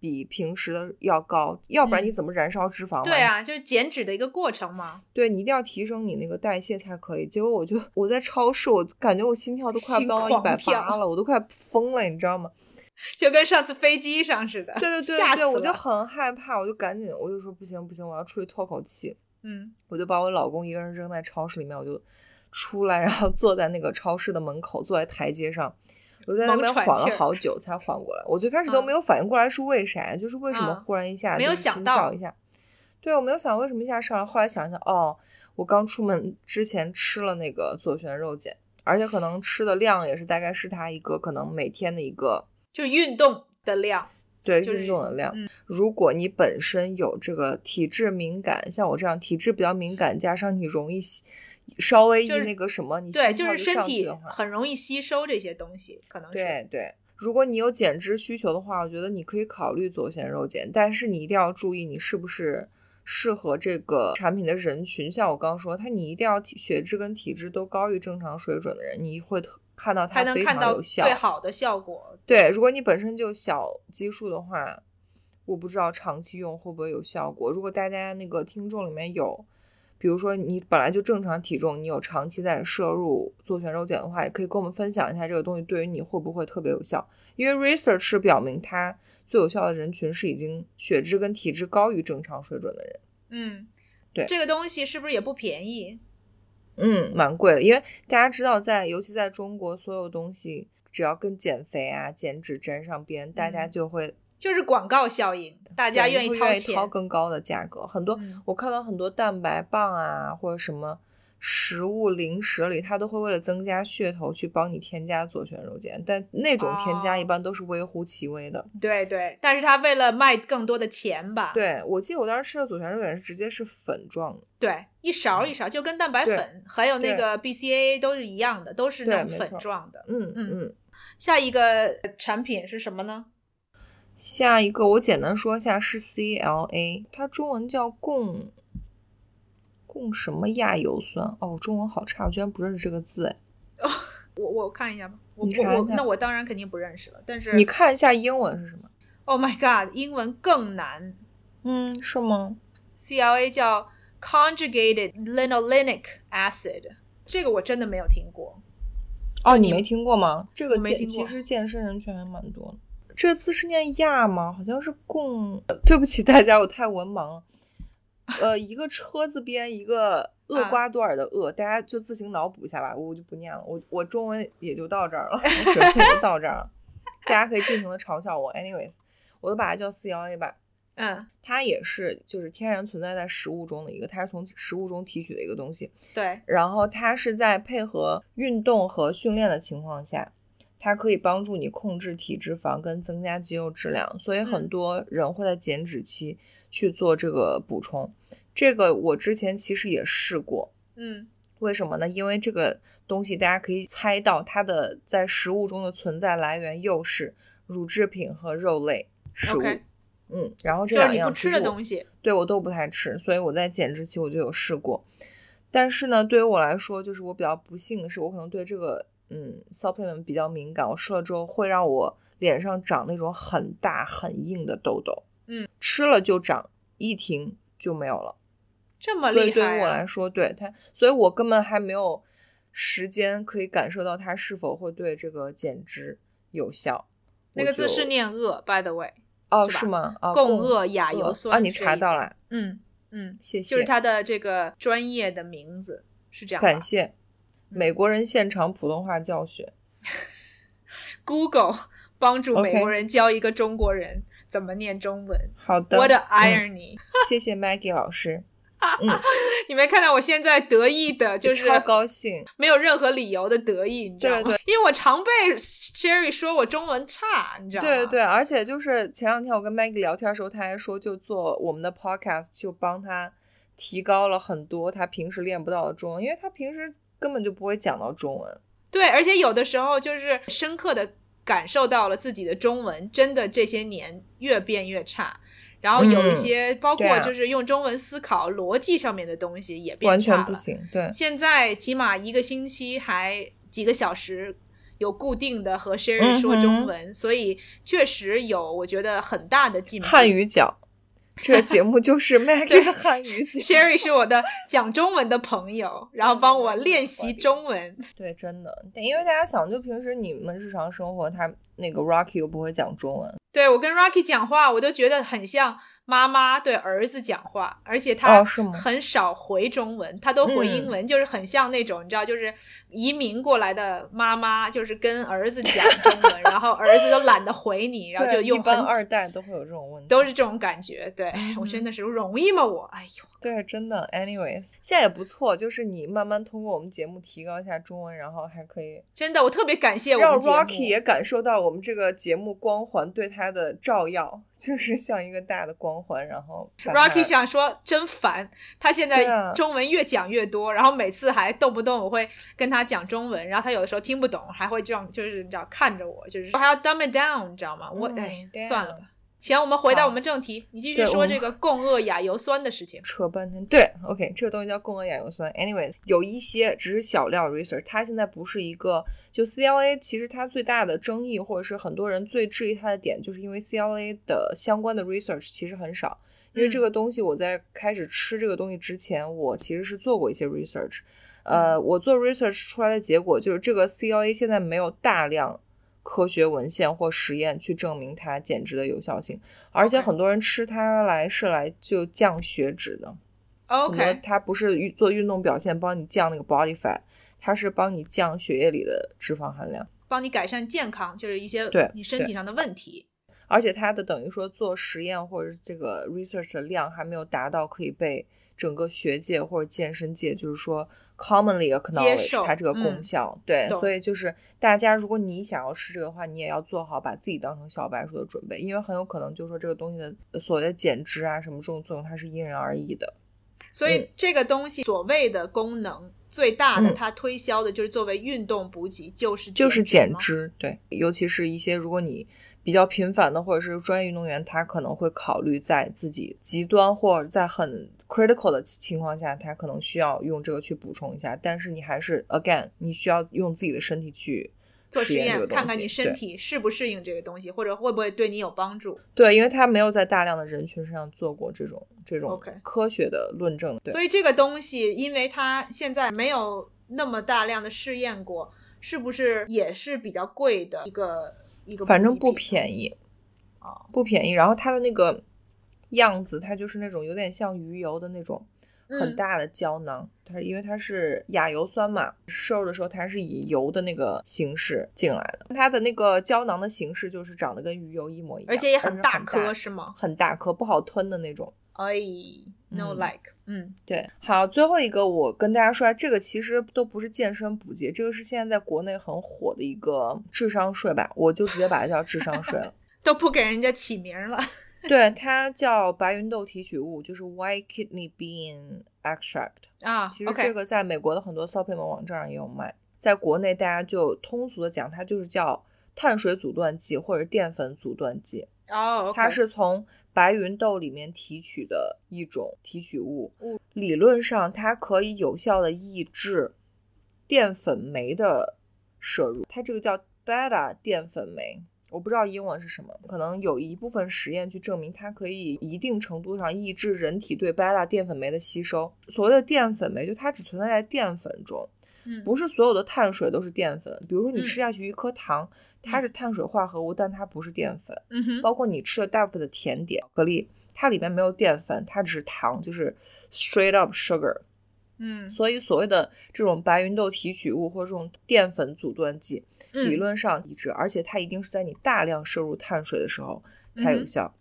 [SPEAKER 1] 比平时的要高，要不然你
[SPEAKER 2] 嗯
[SPEAKER 1] 怎么燃烧脂肪嘛？
[SPEAKER 2] 对啊，就是减脂的一个过程嘛。
[SPEAKER 1] 对你一定要提升你那个代谢才可以。结果我就我在超市，我感觉我心跳都快
[SPEAKER 2] 心
[SPEAKER 1] 飙到一百八了，我都快疯了，你知道吗？*laughs*
[SPEAKER 2] 就跟上次飞机上似的，
[SPEAKER 1] 对对 *laughs* 对对。我就很害怕，我就赶紧我就说不行不行，我要出去透口气。
[SPEAKER 2] 嗯，
[SPEAKER 1] 我就把我老公一个人扔在超市里面，我就出来，然后坐在那个超市的门口，坐在台阶上，我在那边缓了好久才缓过来。我最开始都
[SPEAKER 2] 嗯
[SPEAKER 1] 没有反应过来是为啥，就是为什么
[SPEAKER 2] 嗯
[SPEAKER 1] 忽然一下
[SPEAKER 2] 没有想到
[SPEAKER 1] 跳一下。对，我没有想为什么一下上来，后来想想，哦，我刚出门之前吃了那个左旋肉碱，而且可能吃的量也是大概是它一个可能每天的一个
[SPEAKER 2] 就是运动的量。
[SPEAKER 1] 对
[SPEAKER 2] 就是
[SPEAKER 1] 运动的量。
[SPEAKER 2] 嗯
[SPEAKER 1] 如果你本身有这个体质敏感，像我这样体质比较敏感，加上你容易吸稍微那个什么，你
[SPEAKER 2] 对，就是身体很容易吸收这些东西，可能是。
[SPEAKER 1] 对对。如果你有减脂需求的话，我觉得你可以考虑左旋肉碱，但是你一定要注意你是不是适合这个产品的人群。像我刚刚说，它你一定要体血脂跟体质都高于正常水准的人，你会特看到它非
[SPEAKER 2] 才能看到
[SPEAKER 1] 常有效。
[SPEAKER 2] 最好的效果。
[SPEAKER 1] 对，如果你本身就小基数的话，我不知道长期用会不会有效果。如果大家那个听众里面有，比如说你本来就正常体重，你有长期在摄入做全肉减的话，也可以跟我们分享一下这个东西对于你会不会特别有效。因为 research 是表明它最有效的人群是已经血脂跟体质高于正常水准的人。
[SPEAKER 2] 嗯，
[SPEAKER 1] 对
[SPEAKER 2] 这个东西是不是也不便宜？
[SPEAKER 1] 嗯，蛮贵的，因为大家知道在，尤其在中国，所有东西只要跟减肥啊、减脂沾上边，大家
[SPEAKER 2] 嗯
[SPEAKER 1] 就会
[SPEAKER 2] 就是广告效应，大家愿意掏
[SPEAKER 1] 你会愿意掏。更高的价格。很多、
[SPEAKER 2] 嗯
[SPEAKER 1] 我看到很多蛋白棒啊，或者什么食物零食里，它都会为了增加噱头去帮你添加左旋肉碱，但那种添加
[SPEAKER 2] 哦
[SPEAKER 1] 一般都是微乎其微的。
[SPEAKER 2] 对对，但是他为了卖更多的钱吧，
[SPEAKER 1] 对我记得我当时吃的左旋肉碱是直接是粉状的，
[SPEAKER 2] 对，一勺一勺，就跟蛋白粉还有那个 BCAA 都是一样的，都是那种粉状的。
[SPEAKER 1] 嗯
[SPEAKER 2] 嗯
[SPEAKER 1] 嗯。
[SPEAKER 2] 下一个产品是什么呢？
[SPEAKER 1] 下一个我简单说一下是 CLA，它中文叫共共什么亚油酸哦，中文好差，我居然不认识这个字哎。
[SPEAKER 2] 哦我我看一下吧，我我我那我当然肯定不认识了，但是
[SPEAKER 1] 你看一下英文是什么
[SPEAKER 2] ？Oh my God，英文更难
[SPEAKER 1] 嗯，是吗
[SPEAKER 2] ？，CLA 叫 conjugated linolenic acid，这个我真的没有听过。
[SPEAKER 1] 哦，
[SPEAKER 2] 你
[SPEAKER 1] 你没听过吗？这个健其
[SPEAKER 2] 我没听过
[SPEAKER 1] 实健身人群还蛮多的。这次是念亚吗？好像是共。对不起大家，我太文盲了。*laughs* 呃，一个车字边，一个厄
[SPEAKER 2] 啊
[SPEAKER 1] 瓜多尔的厄，大家就自行脑补一下吧，我就不念了。我我中文也就到这儿了，*laughs* 我水平就到这儿了。大家可以尽情的嘲笑我。Anyways，我都把它叫四幺 A 吧。
[SPEAKER 2] 嗯，
[SPEAKER 1] 它也是就是天然存在在食物中的一个，它是从食物中提取的一个东西。
[SPEAKER 2] 对，
[SPEAKER 1] 然后它是在配合运动和训练的情况下，它可以帮助你控制体脂肪跟增加肌肉质量，所以很
[SPEAKER 2] 嗯
[SPEAKER 1] 多人会在减脂期去做这个补充。这个我之前其实也试过，
[SPEAKER 2] 嗯
[SPEAKER 1] 为什么呢？因为这个东西大家可以猜到它的在食物中的存在来源又是乳制品和肉类食物。嗯，然后这
[SPEAKER 2] 就是
[SPEAKER 1] 两样
[SPEAKER 2] 你不吃的东西。
[SPEAKER 1] 对我都不太吃，所以我在减脂期我就有试过。但是呢，对于我来说，就是我比较不幸的是，我可能对这个嗯 supplement 比较敏感，我吃了之后会让我脸上长那种很大很硬的痘痘。
[SPEAKER 2] 嗯，
[SPEAKER 1] 吃了就长，一停就没有了。
[SPEAKER 2] 这么
[SPEAKER 1] 所以对
[SPEAKER 2] 厉害、啊
[SPEAKER 1] 于我来说，对它，所以我根本还没有时间可以感受到它是否会对这个减脂有效。
[SPEAKER 2] 那个字
[SPEAKER 1] 是
[SPEAKER 2] 念恶，by the way，
[SPEAKER 1] 哦，
[SPEAKER 2] 是
[SPEAKER 1] 是吗？啊，
[SPEAKER 2] 共恶亚油酸
[SPEAKER 1] 啊，你查到了，
[SPEAKER 2] 嗯嗯，
[SPEAKER 1] 谢谢，
[SPEAKER 2] 就是它的这个专业的名字是这样。
[SPEAKER 1] 感谢美国人现场普通话教学。*laughs*
[SPEAKER 2] Google 帮助美国人教一个中国人怎么念中文。
[SPEAKER 1] 好的
[SPEAKER 2] ，What irony！*laughs*
[SPEAKER 1] 谢谢 Maggie 老师，*laughs*
[SPEAKER 2] 你没看到我现在得意的，就是
[SPEAKER 1] 超高兴。
[SPEAKER 2] 没有任何理由的得意，你知道吗？
[SPEAKER 1] 对对
[SPEAKER 2] 因为我常被 Sherry 说我中文差，你知道吗？
[SPEAKER 1] 对对，而且就是前两天我跟 Maggie 聊天的时候，他还说就做我们的 podcast 就帮他提高了很多他平时练不到的中文，因为他平时根本就不会讲到中文。
[SPEAKER 2] 对，而且有的时候就是深刻的感受到了自己的中文真的这些年越变越差。然后有一些包括就是用中文思考逻辑上面的东西也变
[SPEAKER 1] 完
[SPEAKER 2] 差了。
[SPEAKER 1] 全不行。对，
[SPEAKER 2] 现在起码一个星期还几个小时有固定的和 Sherry 说中文，所以确实有我觉得很大的进步。
[SPEAKER 1] 汉语角，这个节目就是 *laughs* Maggie 的汉语角。
[SPEAKER 2] Sherry 是我的讲中文的朋友，然后帮我练习中文。
[SPEAKER 1] 对，真的，因为大家想，就平时你们日常生活，他那个 Rocky 又不会讲中文，
[SPEAKER 2] 对我跟 Rocky 讲话，我都觉得很像妈妈对儿子讲话，而且他很少回中文，他都回英文，就是很像那种你知道，就是移民过来的妈妈，就是跟儿子讲中文，*laughs* 然后儿子都懒得回你，然后就
[SPEAKER 1] 一般二代都会有这种问题。
[SPEAKER 2] 都是这种感觉。对、
[SPEAKER 1] 嗯
[SPEAKER 2] 我真的是容易吗？我哎呦，
[SPEAKER 1] 对，真的。Anyways，现在也不错，就是你慢慢通过我们节目提高一下中文，然后还可以
[SPEAKER 2] 真的，我特别感谢我
[SPEAKER 1] Rocky 也感受到我们这个节目光环对他的照耀，就是像一个大的光环，然后 *laughs*
[SPEAKER 2] Rocky 想说真烦，他现在中文越讲越多，然后每次还动不动我会跟他讲中文，然后他有的时候听不懂，还会这样就是你知道看着我，就是还要 dumb it down，你知道吗？我
[SPEAKER 1] 嗯
[SPEAKER 2] 哎算了吧。行，我们回到我们正题，你继续说这个共轭亚油酸的事情。
[SPEAKER 1] 扯半天。对，OK，这个东西叫共轭亚油酸。Anyway，有一些只是小量 research，它现在不是一个就 CLA，其实它最大的争议或者是很多人最质疑它的点，就是因为 CLA 的相关的 research 其实很少。因为这
[SPEAKER 2] 嗯
[SPEAKER 1] 个东西，我在开始吃这个东西之前，我其实是做过一些 research。呃，我做 research 出来的结果就是，这个 CLA 现在没有大量科学文献或实验去证明它减脂的有效性，而且很多人吃它来是来就降血脂的。
[SPEAKER 2] OK，
[SPEAKER 1] 它不是做运动表现帮你降那个 body fat，它是帮你降血液里的脂肪含量，
[SPEAKER 2] 帮你改善健康，就是一些
[SPEAKER 1] 对
[SPEAKER 2] 你身体上的问题。
[SPEAKER 1] 而且它的等于说做实验或者这个 research 的量还没有达到可以被整个学界或者健身界就是说 commonly
[SPEAKER 2] 接受
[SPEAKER 1] acknowledge 它这个功
[SPEAKER 2] 嗯
[SPEAKER 1] 效。对，所以就是大家如果你想要吃这个的话，你也要做好把自己当成小白鼠的准备，因为很有可能就是说这个东西的所谓的减脂啊什么这种作用，它是因人而异的。
[SPEAKER 2] 所以这个东西所谓的功能最大的，
[SPEAKER 1] 嗯
[SPEAKER 2] 它推销的就是作为运动补给，就是
[SPEAKER 1] 就是。
[SPEAKER 2] 减
[SPEAKER 1] 脂，对，尤其是一些如果你比较频繁的或者是专业运动员，他可能会考虑在自己极端或者在很 critical 的情况下，他可能需要用这个去补充一下。但是你还是 again，你需要用自己的身体去
[SPEAKER 2] 做实验看看你身体适不适应这个东西，或者会不会对你有帮助。
[SPEAKER 1] 对，因为他没有在大量的人群身上做过这种这种科学的论证。对，
[SPEAKER 2] 所以这个东西，因为它现在没有那么大量的试验过，是不是也是比较贵的一个一个？
[SPEAKER 1] 反正不便宜，
[SPEAKER 2] 啊，
[SPEAKER 1] 不便宜。然后它的那个样子，它就是那种有点像鱼油的那种很
[SPEAKER 2] 嗯
[SPEAKER 1] 大的胶囊。它因为它是亚油酸嘛，摄入的时候它是以油的那个形式进来的。它的那个胶囊的形式就是长得跟鱼油一模一样，
[SPEAKER 2] 而且也
[SPEAKER 1] 很
[SPEAKER 2] 大颗，是吗？
[SPEAKER 1] 很大颗，不好吞的那种。
[SPEAKER 2] 哎，no
[SPEAKER 1] 嗯
[SPEAKER 2] like，嗯，
[SPEAKER 1] 对，好，最后一个我跟大家说，这个其实都不是健身补剂，这个是现在在国内很火的一个智商税吧，我就直接把它叫智商税了。*laughs*
[SPEAKER 2] 都不给人家起名了。*laughs*
[SPEAKER 1] 对，它叫白云豆提取物，就是 White Kidney Bean Extract。*laughs*
[SPEAKER 2] 啊
[SPEAKER 1] 其实这个在美国的很多 supplement 网站上也有卖，在国内大家就通俗的讲，它就是叫碳水阻断剂或者淀粉阻断剂。
[SPEAKER 2] 哦
[SPEAKER 1] 它是从白云豆里面提取的一种提取物
[SPEAKER 2] 物，
[SPEAKER 1] 理论上它可以有效的抑制淀粉酶的摄入。它这个叫 beta 淀粉酶，我不知道英文是什么，可能有一部分实验去证明它可以一定程度上抑制人体对 beta 淀粉酶的吸收。所谓的淀粉酶，就它只存在在淀粉中，
[SPEAKER 2] 嗯
[SPEAKER 1] 不是所有的碳水都是淀粉。比如说你
[SPEAKER 2] 嗯
[SPEAKER 1] 吃下去一颗糖，它是碳水化合物，但它不是淀粉。
[SPEAKER 2] 嗯哼，
[SPEAKER 1] 包括你吃的大部分的甜点、巧克力，它里面没有淀粉，它只是糖，就是 straight up sugar。
[SPEAKER 2] 嗯
[SPEAKER 1] 所以所谓的这种白芸豆提取物或者这种淀粉阻断剂，理
[SPEAKER 2] 嗯
[SPEAKER 1] 论上抑制，而且它一定是在你大量摄入碳水的时候才有效。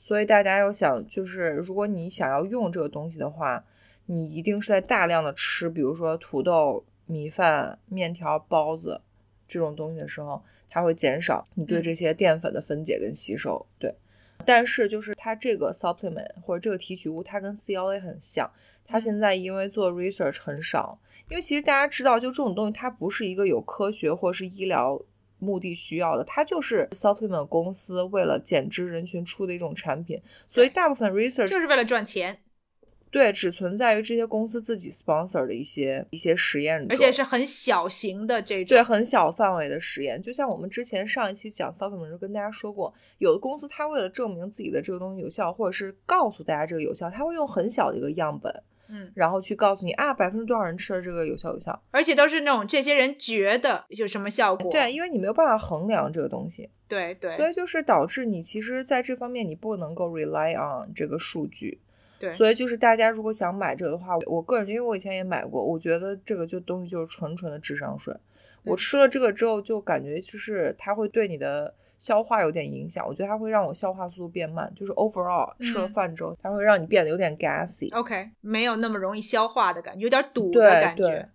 [SPEAKER 1] 所以大家要想，就是如果你想要用这个东西的话，你一定是在大量的吃，比如说土豆、米饭、面条、包子这种东西的时候，它会减少你对
[SPEAKER 2] 嗯
[SPEAKER 1] 这些淀粉的分解跟吸收。对，但是就是它这个 supplement 或者这个提取物，它跟 CLA 很像。它现在因为做 research 很少，因为其实大家知道，就这种东西它不是一个有科学或是医疗目的需要的，它就是 supplement 公司为了减脂人群出的一种产品，所以大部分 research
[SPEAKER 2] 就是为了赚钱，
[SPEAKER 1] 对只存在于这些公司自己 sponsor 的一些一些实验中，
[SPEAKER 2] 而且是很小型的这种。
[SPEAKER 1] 对很小范围的实验。就像我们之前上一期讲 supplement 时候跟大家说过，有的公司它为了证明自己的这个东西有效，或者是告诉大家这个有效，它会用很小的一个样本，
[SPEAKER 2] 嗯，
[SPEAKER 1] 然后去告诉你啊，百分之多少人吃了这个有效有效。
[SPEAKER 2] 而且都是那种这些人觉得有什么效果。
[SPEAKER 1] 对，因为你没有办法衡量这个东西。
[SPEAKER 2] 对对
[SPEAKER 1] 所以就是导致你其实在这方面你不能够 rely on 这个数据，
[SPEAKER 2] 对，
[SPEAKER 1] 所以就是大家如果想买这个的话，我个人因为我以前也买过，我觉得这个就东西就是纯纯的智商税。我
[SPEAKER 2] 嗯
[SPEAKER 1] 吃了这个之后就感觉就是它会对你的消化有点影响，我觉得它会让我消化速度变慢，就是 overall 吃了
[SPEAKER 2] 嗯
[SPEAKER 1] 饭之后，它会让你变得有点 gassy。
[SPEAKER 2] OK 没有那么容易消化的感觉，有点堵的感觉。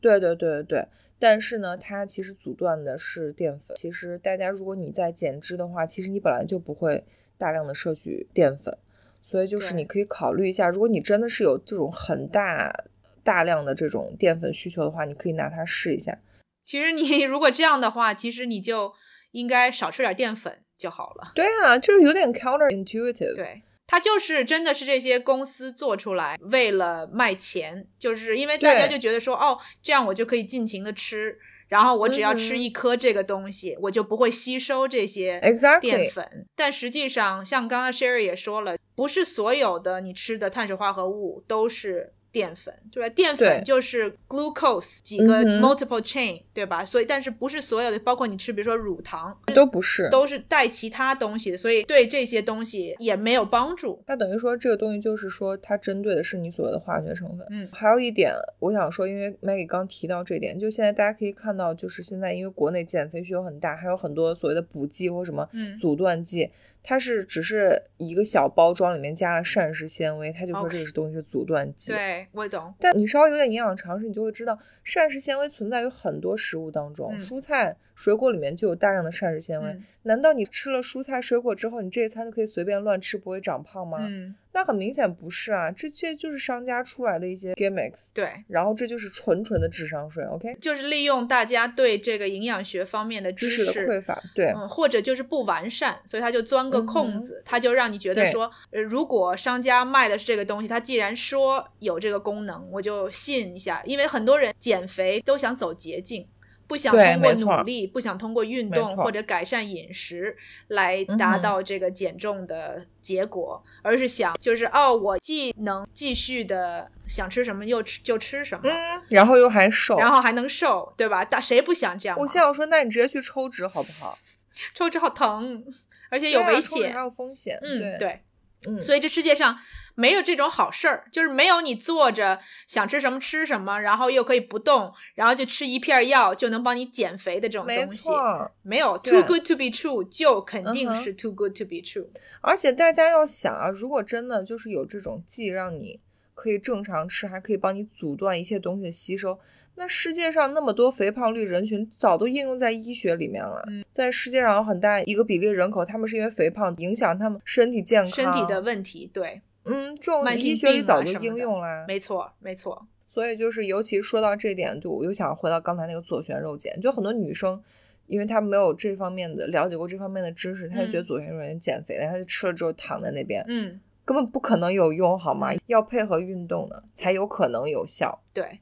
[SPEAKER 1] 对对对对对，但是呢，它其实阻断的是淀粉。其实大家如果你在减脂的话，其实你本来就不会大量的摄取淀粉，所以就是你可以考虑一下，如果你真的是有这种很大大量的这种淀粉需求的话，你可以拿它试一下。
[SPEAKER 2] 其实你如果这样的话，其实你就应该少吃点淀粉就好了。
[SPEAKER 1] 对啊，就是有点 counterintuitive。
[SPEAKER 2] 对，它就是真的是这些公司做出来，为了卖钱，就是因为大家就觉得说，哦，这样我就可以尽情的吃，然后我只要吃一颗这个东西，我就不会吸收这些淀粉。但实际上，像刚刚 Sherry 也说了，不是所有的你吃的碳水化合物都是。淀粉对吧？淀粉就是 glucose 几个 multiple chain，、对吧？所以，但是不是所有的，包括你吃，比如说乳糖，
[SPEAKER 1] 都不是，
[SPEAKER 2] 都是带其他东西的，所以对这些东西也没有帮助。
[SPEAKER 1] 那等于说这个东西就是说它针对的是你所谓的化学成分。
[SPEAKER 2] 嗯
[SPEAKER 1] 还有一点我想说，因为 Maggie 刚提到这点，就现在大家可以看到，就是现在因为国内减肥需求很大，还有很多所谓的补剂或什么
[SPEAKER 2] 嗯
[SPEAKER 1] 阻断剂，它是只是一个小包装里面加了膳食纤维，它就说这个是东西是阻断剂。
[SPEAKER 2] 对，我懂。
[SPEAKER 1] 但你稍微有点营养常识，你就会知道膳食纤维存在于很多食物当中，
[SPEAKER 2] 嗯
[SPEAKER 1] 蔬菜、水果里面就有大量的膳食纤维。
[SPEAKER 2] 嗯
[SPEAKER 1] 难道你吃了蔬菜水果之后，你这一餐就可以随便乱吃，不会长胖吗？
[SPEAKER 2] 嗯，
[SPEAKER 1] 那很明显不是啊，这这就是商家出来的一些 gimmicks，
[SPEAKER 2] 对，
[SPEAKER 1] 然后这就是纯纯的智商税，OK？
[SPEAKER 2] 就是利用大家对这个营养学方面的知
[SPEAKER 1] 知识的匮乏，对，
[SPEAKER 2] 嗯，或者就是不完善，所以他就钻个空子，他就让你觉得说，呃，如果商家卖的是这个东西，他既然说有这个功能，我就信一下，因为很多人减肥都想走捷径。不想通过努力，不想通过运动或者改善饮食来达到这个减重的结果，而是想就是哦，我既能继续的想吃什么又吃就吃什么，
[SPEAKER 1] 嗯，然后又还瘦，
[SPEAKER 2] 然后还能瘦，对吧？大谁不想这样？
[SPEAKER 1] 我现在说，那你直接去抽脂好不好？*laughs*
[SPEAKER 2] 抽脂好疼，而且有危险
[SPEAKER 1] 还。有风险，
[SPEAKER 2] 嗯，
[SPEAKER 1] 对，
[SPEAKER 2] 对，
[SPEAKER 1] 嗯，
[SPEAKER 2] 所以这世界上没有这种好事儿，就是没有你坐着想吃什么吃什么，然后又可以不动，然后就吃一片药就能帮你减肥的这种东西。
[SPEAKER 1] 错。
[SPEAKER 2] 没有 too good to be true，就肯定是 too good to be true。
[SPEAKER 1] 而且大家要想啊，如果真的就是有这种既让你可以正常吃，还可以帮你阻断一切东西的吸收，那世界上那么多肥胖率人群早都应用在医学里面了。
[SPEAKER 2] 嗯
[SPEAKER 1] 在世界上有很大一个比例人口，他们是因为肥胖影响他们身体健康、
[SPEAKER 2] 身体的问题，对，
[SPEAKER 1] 嗯，这种医学里早就应用啦。
[SPEAKER 2] 没错，没错。
[SPEAKER 1] 所以就是，尤其说到这点，就我又想回到刚才那个左旋肉碱，就很多女生，因为她没有这方面的了解过这方面的知识，她就觉得
[SPEAKER 2] 嗯
[SPEAKER 1] 左旋肉碱减肥了，她就吃了之后躺在那边，
[SPEAKER 2] 嗯，
[SPEAKER 1] 根本不可能有用，好吗？要配合运动的才有可能有效。
[SPEAKER 2] 对，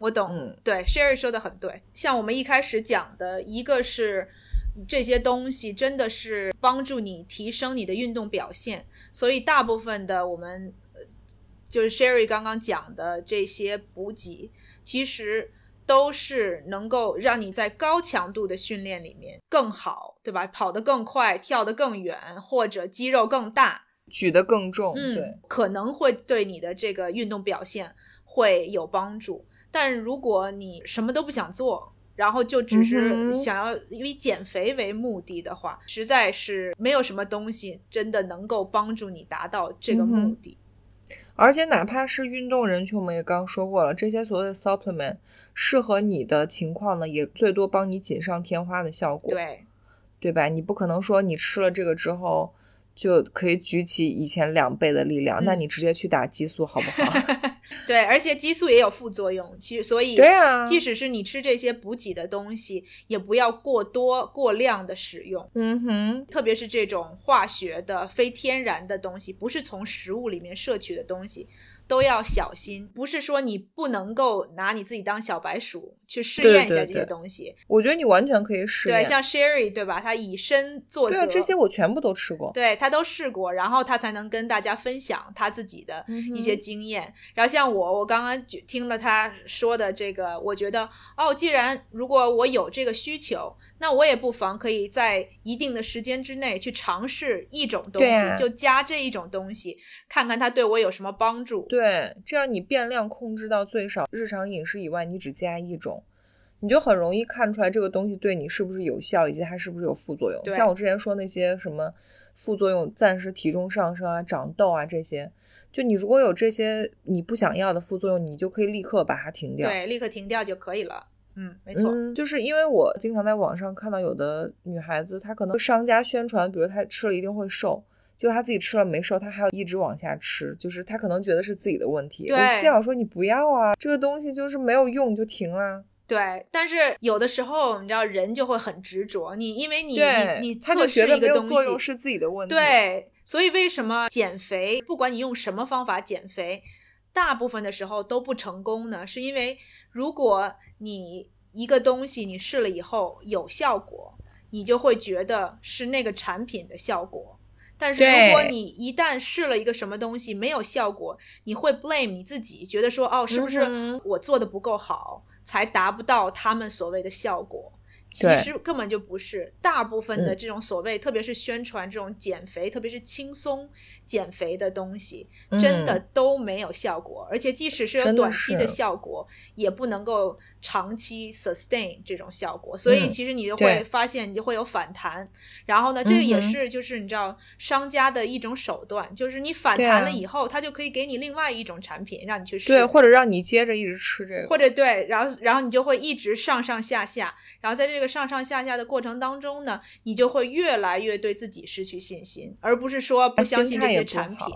[SPEAKER 2] 我懂。
[SPEAKER 1] 嗯
[SPEAKER 2] 对，Sherry 说的很对。像我们一开始讲的，一个是这些东西真的是帮助你提升你的运动表现，所以大部分的我们呃就是 Sherry 刚刚讲的这些补给，其实都是能够让你在高强度的训练里面更好，对吧？跑得更快，跳得更远，或者肌肉更大，
[SPEAKER 1] 举得更重，
[SPEAKER 2] 嗯，
[SPEAKER 1] 对，
[SPEAKER 2] 可能会对你的这个运动表现会有帮助。但如果你什么都不想做，然后就只是想要以减肥为目的的话，实在是没有什么东西真的能够帮助你达到这个目的。
[SPEAKER 1] 而且哪怕是运动人群，我们也刚说过了，这些所谓的 supplement 适合你的情况呢，也最多帮你锦上添花的效果，
[SPEAKER 2] 对，
[SPEAKER 1] 对吧？你不可能说你吃了这个之后就可以举起以前两倍的力量，那
[SPEAKER 2] 嗯
[SPEAKER 1] 你直接去打激素好不好？*laughs*
[SPEAKER 2] 对，而且激素也有副作用，其实所以
[SPEAKER 1] 对啊，
[SPEAKER 2] 即使是你吃这些补给的东西，也不要过多过量的使用。
[SPEAKER 1] 嗯哼，
[SPEAKER 2] 特别是这种化学的、非天然的东西，不是从食物里面摄取的东西。都要小心，不是说你不能够拿你自己当小白鼠去试验一下这些东西。
[SPEAKER 1] 我觉得你完全可以试
[SPEAKER 2] 验。对，像 Sherry 对吧？他以身作则。
[SPEAKER 1] 对啊，这些我全部都吃过。
[SPEAKER 2] 对他都试过，然后他才能跟大家分享他自己的一些经验。然后像我，我刚刚听了他说的这个，我觉得哦，既然如果我有这个需求。那我也不妨可以在一定的时间之内去尝试一种东西，就加这一种东西，看看它对我有什么帮助。
[SPEAKER 1] 对，这样你变量控制到最少，日常饮食以外，你只加一种，你就很容易看出来这个东西对你是不是有效，以及它是不是有副作用。像我之前说那些什么副作用，暂时体重上升啊、长痘啊这些，就你如果有这些你不想要的副作用，你就可以立刻把它停掉。
[SPEAKER 2] 对，立刻停掉就可以了。嗯，没错，
[SPEAKER 1] 就是因为我经常在网上看到有的女孩子，她可能商家宣传，比如她吃了一定会瘦，结果她自己吃了没瘦，他还要一直往下吃，就是他可能觉得是自己的问题。
[SPEAKER 2] 对，
[SPEAKER 1] 我心想说你不要啊，这个东西就是没有用就停了。
[SPEAKER 2] 对，但是有的时候你知道人就会很执着，你因为你你你
[SPEAKER 1] 测
[SPEAKER 2] 试一个东西
[SPEAKER 1] 是自己的问题。
[SPEAKER 2] 对，所以为什么减肥，不管你用什么方法减肥，大部分的时候都不成功呢？是因为如果你一个东西你试了以后有效果，你就会觉得是那个产品的效果。但是如果你一旦试了一个什么东西没有效果，你会 blame 你自己，觉得说哦，是不是我做的不够好，才达不到他们所谓的效果？其实根本就不是，大部分的这种所谓，特别是宣传这种减肥，特别是轻松减肥的东西，真的都没有效果。而且即使是有短期的效果，也不能够长期 sustain 这种效果。所以其实你就会发现，你就会有反弹。然后呢，这个也是就是你知道商家的一种手段，就是你反弹了以后，他就可以给你另外一种产品让你去试，
[SPEAKER 1] 对，或者让你接着一直吃这个，
[SPEAKER 2] 或者对，然后然后你就会一直上上下下，然后在这个。这个上上下下的过程当中呢，你就会越来越对自己失去信心，而不是说不相信这些产品。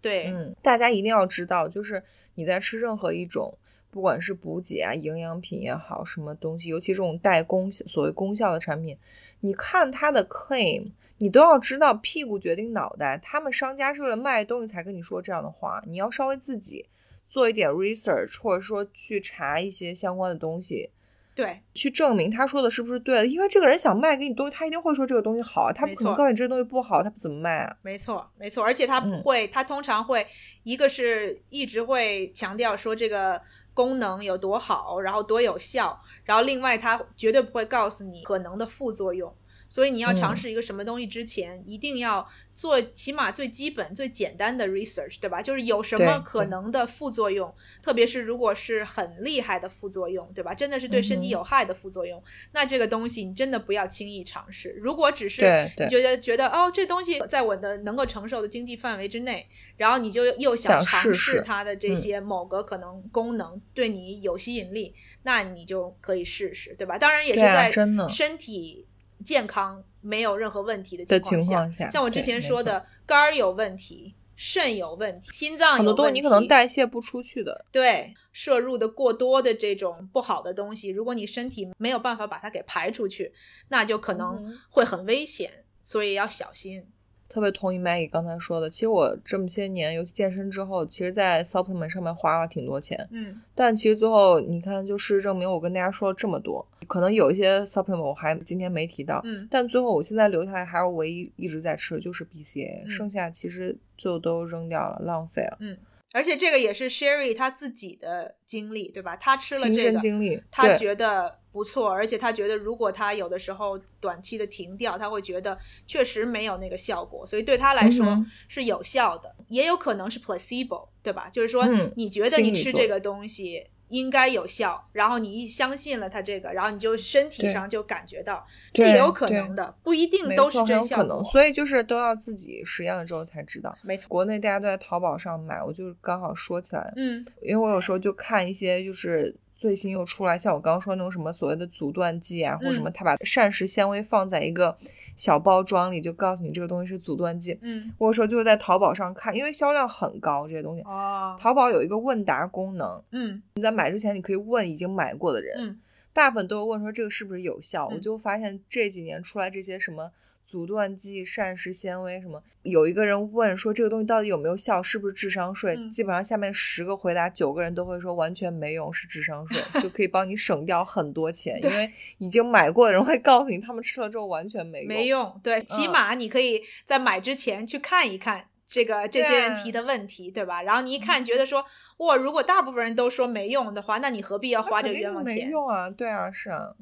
[SPEAKER 2] 对，
[SPEAKER 1] 嗯，大家一定要知道，就是你在吃任何一种，不管是补给啊、营养品也好，什么东西，尤其这种带功所谓功效的产品，你看它的 claim，你都要知道屁股决定脑袋，他们商家是为了卖东西才跟你说这样的话，你要稍微自己做一点 research，或者说去查一些相关的东西。
[SPEAKER 2] 对，
[SPEAKER 1] 去证明他说的是不是对的，因为这个人想卖给你东西，他一定会说这个东西好，他不可能告诉你这个东西不好，他不怎么卖啊？
[SPEAKER 2] 没错，没错，而且他不会，他通常会一个是一直会强调说这个功能有多好，然后多有效，然后另外它绝对不会告诉你可能的副作用。所以你要尝试一个什么东西之前，一定要做起码最基本、最简单的 research，对吧？就是有什么可能的副作用，特别是如果是很厉害的副作用，对吧？真的是对身体有害的副作用，那这个东西你真的不要轻易尝试。如果只是你觉得觉得哦，这东西在我的能够承受的经济范围之内，然后你就又想尝试它的这些某个可能功能对你有吸引力，那你就可以试试，对吧？当然也是在身体。健康没有任何问题的情况下，像我之前说的，肝儿有问题，肾有问题，心脏有问题，
[SPEAKER 1] 很多东西你可能代谢不出去的。
[SPEAKER 2] 对，摄入的过多的这种不好的东西，如果你身体没有办法把它给排出去，那就可能会很危险，所以要小心。
[SPEAKER 1] 特别同意 Maggie 刚才说的，其实我这么些年，尤其健身之后，其实，在 supplement 上面花了挺多钱。
[SPEAKER 2] 嗯，
[SPEAKER 1] 但其实最后你看，就事实证明，我跟大家说了这么多，可能有一些 supplement 我还今天没提到。
[SPEAKER 2] 嗯，
[SPEAKER 1] 但最后我现在留下来还是唯一一直在吃的就是 BCA，剩下其实最后都扔掉了，浪费了。
[SPEAKER 2] 嗯。而且这个也是 Sherry 他自己的经历，对吧？他吃了这个，
[SPEAKER 1] 经历，
[SPEAKER 2] 他觉得不错，而且他觉得如果他有的时候短期的停掉，他会觉得确实没有那个效果，所以对他来说是有效的，也有可能是 placebo，对吧？就是说你觉得你吃这个东西。应该有效，然后你一相信了他这个，然后你就身体上就感觉到，这也有可能的，不一定都是真效
[SPEAKER 1] 果。所以就是都要自己实验了之后才知道。
[SPEAKER 2] 没错，
[SPEAKER 1] 国内大家都在淘宝上买，我就刚好说起来，
[SPEAKER 2] 嗯，
[SPEAKER 1] 因为我有时候就看一些就是最新又出来，像我刚刚说那种什么所谓的阻断剂啊，或者什么，
[SPEAKER 2] 嗯
[SPEAKER 1] 他把膳食纤维放在一个小包装里，就告诉你这个东西是阻断剂。
[SPEAKER 2] 嗯，
[SPEAKER 1] 我有时候就是在淘宝上看，因为销量很高，这些东西。
[SPEAKER 2] 哦，
[SPEAKER 1] 淘宝有一个问答功能，
[SPEAKER 2] 嗯
[SPEAKER 1] 你在买之前你可以问已经买过的人，
[SPEAKER 2] 嗯
[SPEAKER 1] 大部分都会问说这个是不是有效。我
[SPEAKER 2] 嗯
[SPEAKER 1] 就发现这几年出来这些什么阻断剂、膳食纤维什么，有一个人问说这个东西到底有没有效，是不是智商税？
[SPEAKER 2] 嗯
[SPEAKER 1] 基本上下面十个回答，九个人都会说完全没用，是智商税，就可以帮你省掉很多钱，*laughs* 因为已经买过的人会告诉你他们吃了之后完全没用。
[SPEAKER 2] 没用，对，起
[SPEAKER 1] 嗯
[SPEAKER 2] 码你可以在买之前去看一看。这个这些人提的问题，对吧？然后你一看，觉得说，哇，如果大部分人都说没用的话，那你何必要花这个冤枉钱没
[SPEAKER 1] 用啊，对啊，是啊。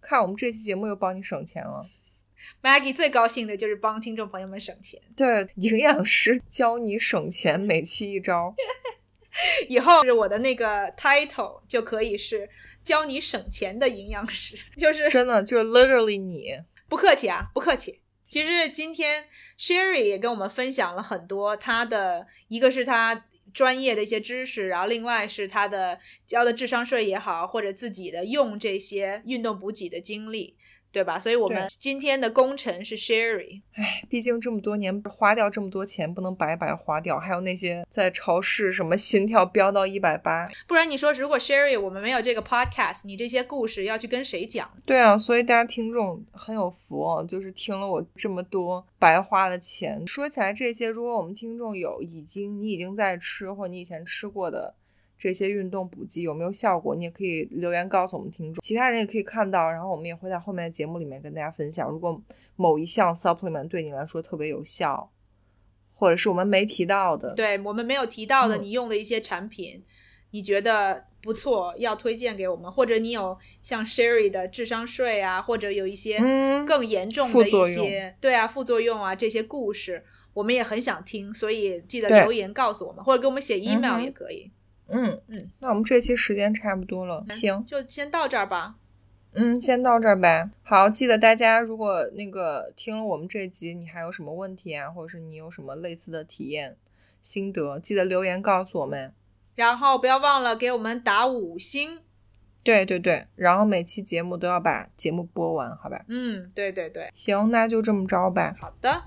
[SPEAKER 1] 看我们这期节目又帮你省钱了。*laughs*
[SPEAKER 2] Maggie 最高兴的就是帮听众朋友们省钱。
[SPEAKER 1] 对，营养师教你省钱，每期一招。*laughs*
[SPEAKER 2] 以后是我的那个 title 就可以是教你省钱的营养师，就是
[SPEAKER 1] 真的就是 literally 你，
[SPEAKER 2] 不客气啊，不客气。其实今天 Sherry 也跟我们分享了很多他的，一个是他专业的一些知识，然后另外是他的交的智商税也好，或者自己的用这些运动补给的经历，对吧？所以我们今天的功臣是 Sherry。
[SPEAKER 1] 唉，毕竟这么多年花掉这么多钱，不能白白花掉。还有那些在超市什么心跳飙到一百八，
[SPEAKER 2] 不然你说，如果 Sherry 我们没有这个 podcast，你这些故事要去跟谁讲？
[SPEAKER 1] 对啊，所以大家听众很有福哦，就是听了我这么多白花的钱。说起来这些，如果我们听众有已经你已经在吃或你以前吃过的这些运动补剂有没有效果，你也可以留言告诉我们听众，其他人也可以看到，然后我们也会在后面的节目里面跟大家分享。如果某一项 supplement 对你来说特别有效，或者是我们没提到的，
[SPEAKER 2] 对我们没有提到的，
[SPEAKER 1] 嗯
[SPEAKER 2] 你用的一些产品，你觉得不错，要推荐给我们，或者你有像 Sherry 的智商税啊，或者有一些
[SPEAKER 1] 嗯
[SPEAKER 2] 更严重的一些，对啊，副作用啊这些故事，我们也很想听，所以记得留言告诉我们，或者给我们写 email 也可以。
[SPEAKER 1] 嗯嗯
[SPEAKER 2] 嗯，
[SPEAKER 1] 那我们这期时间差不多了，行，
[SPEAKER 2] 就先到这儿吧。
[SPEAKER 1] 嗯，先到这儿呗。好，记得大家如果那个听了我们这集，你还有什么问题啊，或者是你有什么类似的体验心得，记得留言告诉我们。
[SPEAKER 2] 然后不要忘了给我们打五星。
[SPEAKER 1] 对对对，然后每期节目都要把节目播完，好吧？
[SPEAKER 2] 嗯，对对对，
[SPEAKER 1] 行，那就这么着呗。
[SPEAKER 2] 好的，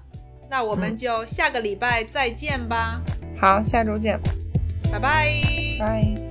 [SPEAKER 2] 那我们
[SPEAKER 1] 嗯
[SPEAKER 2] 就下个礼拜再见吧，
[SPEAKER 1] 好，下周见，
[SPEAKER 2] 拜拜。
[SPEAKER 1] 拜。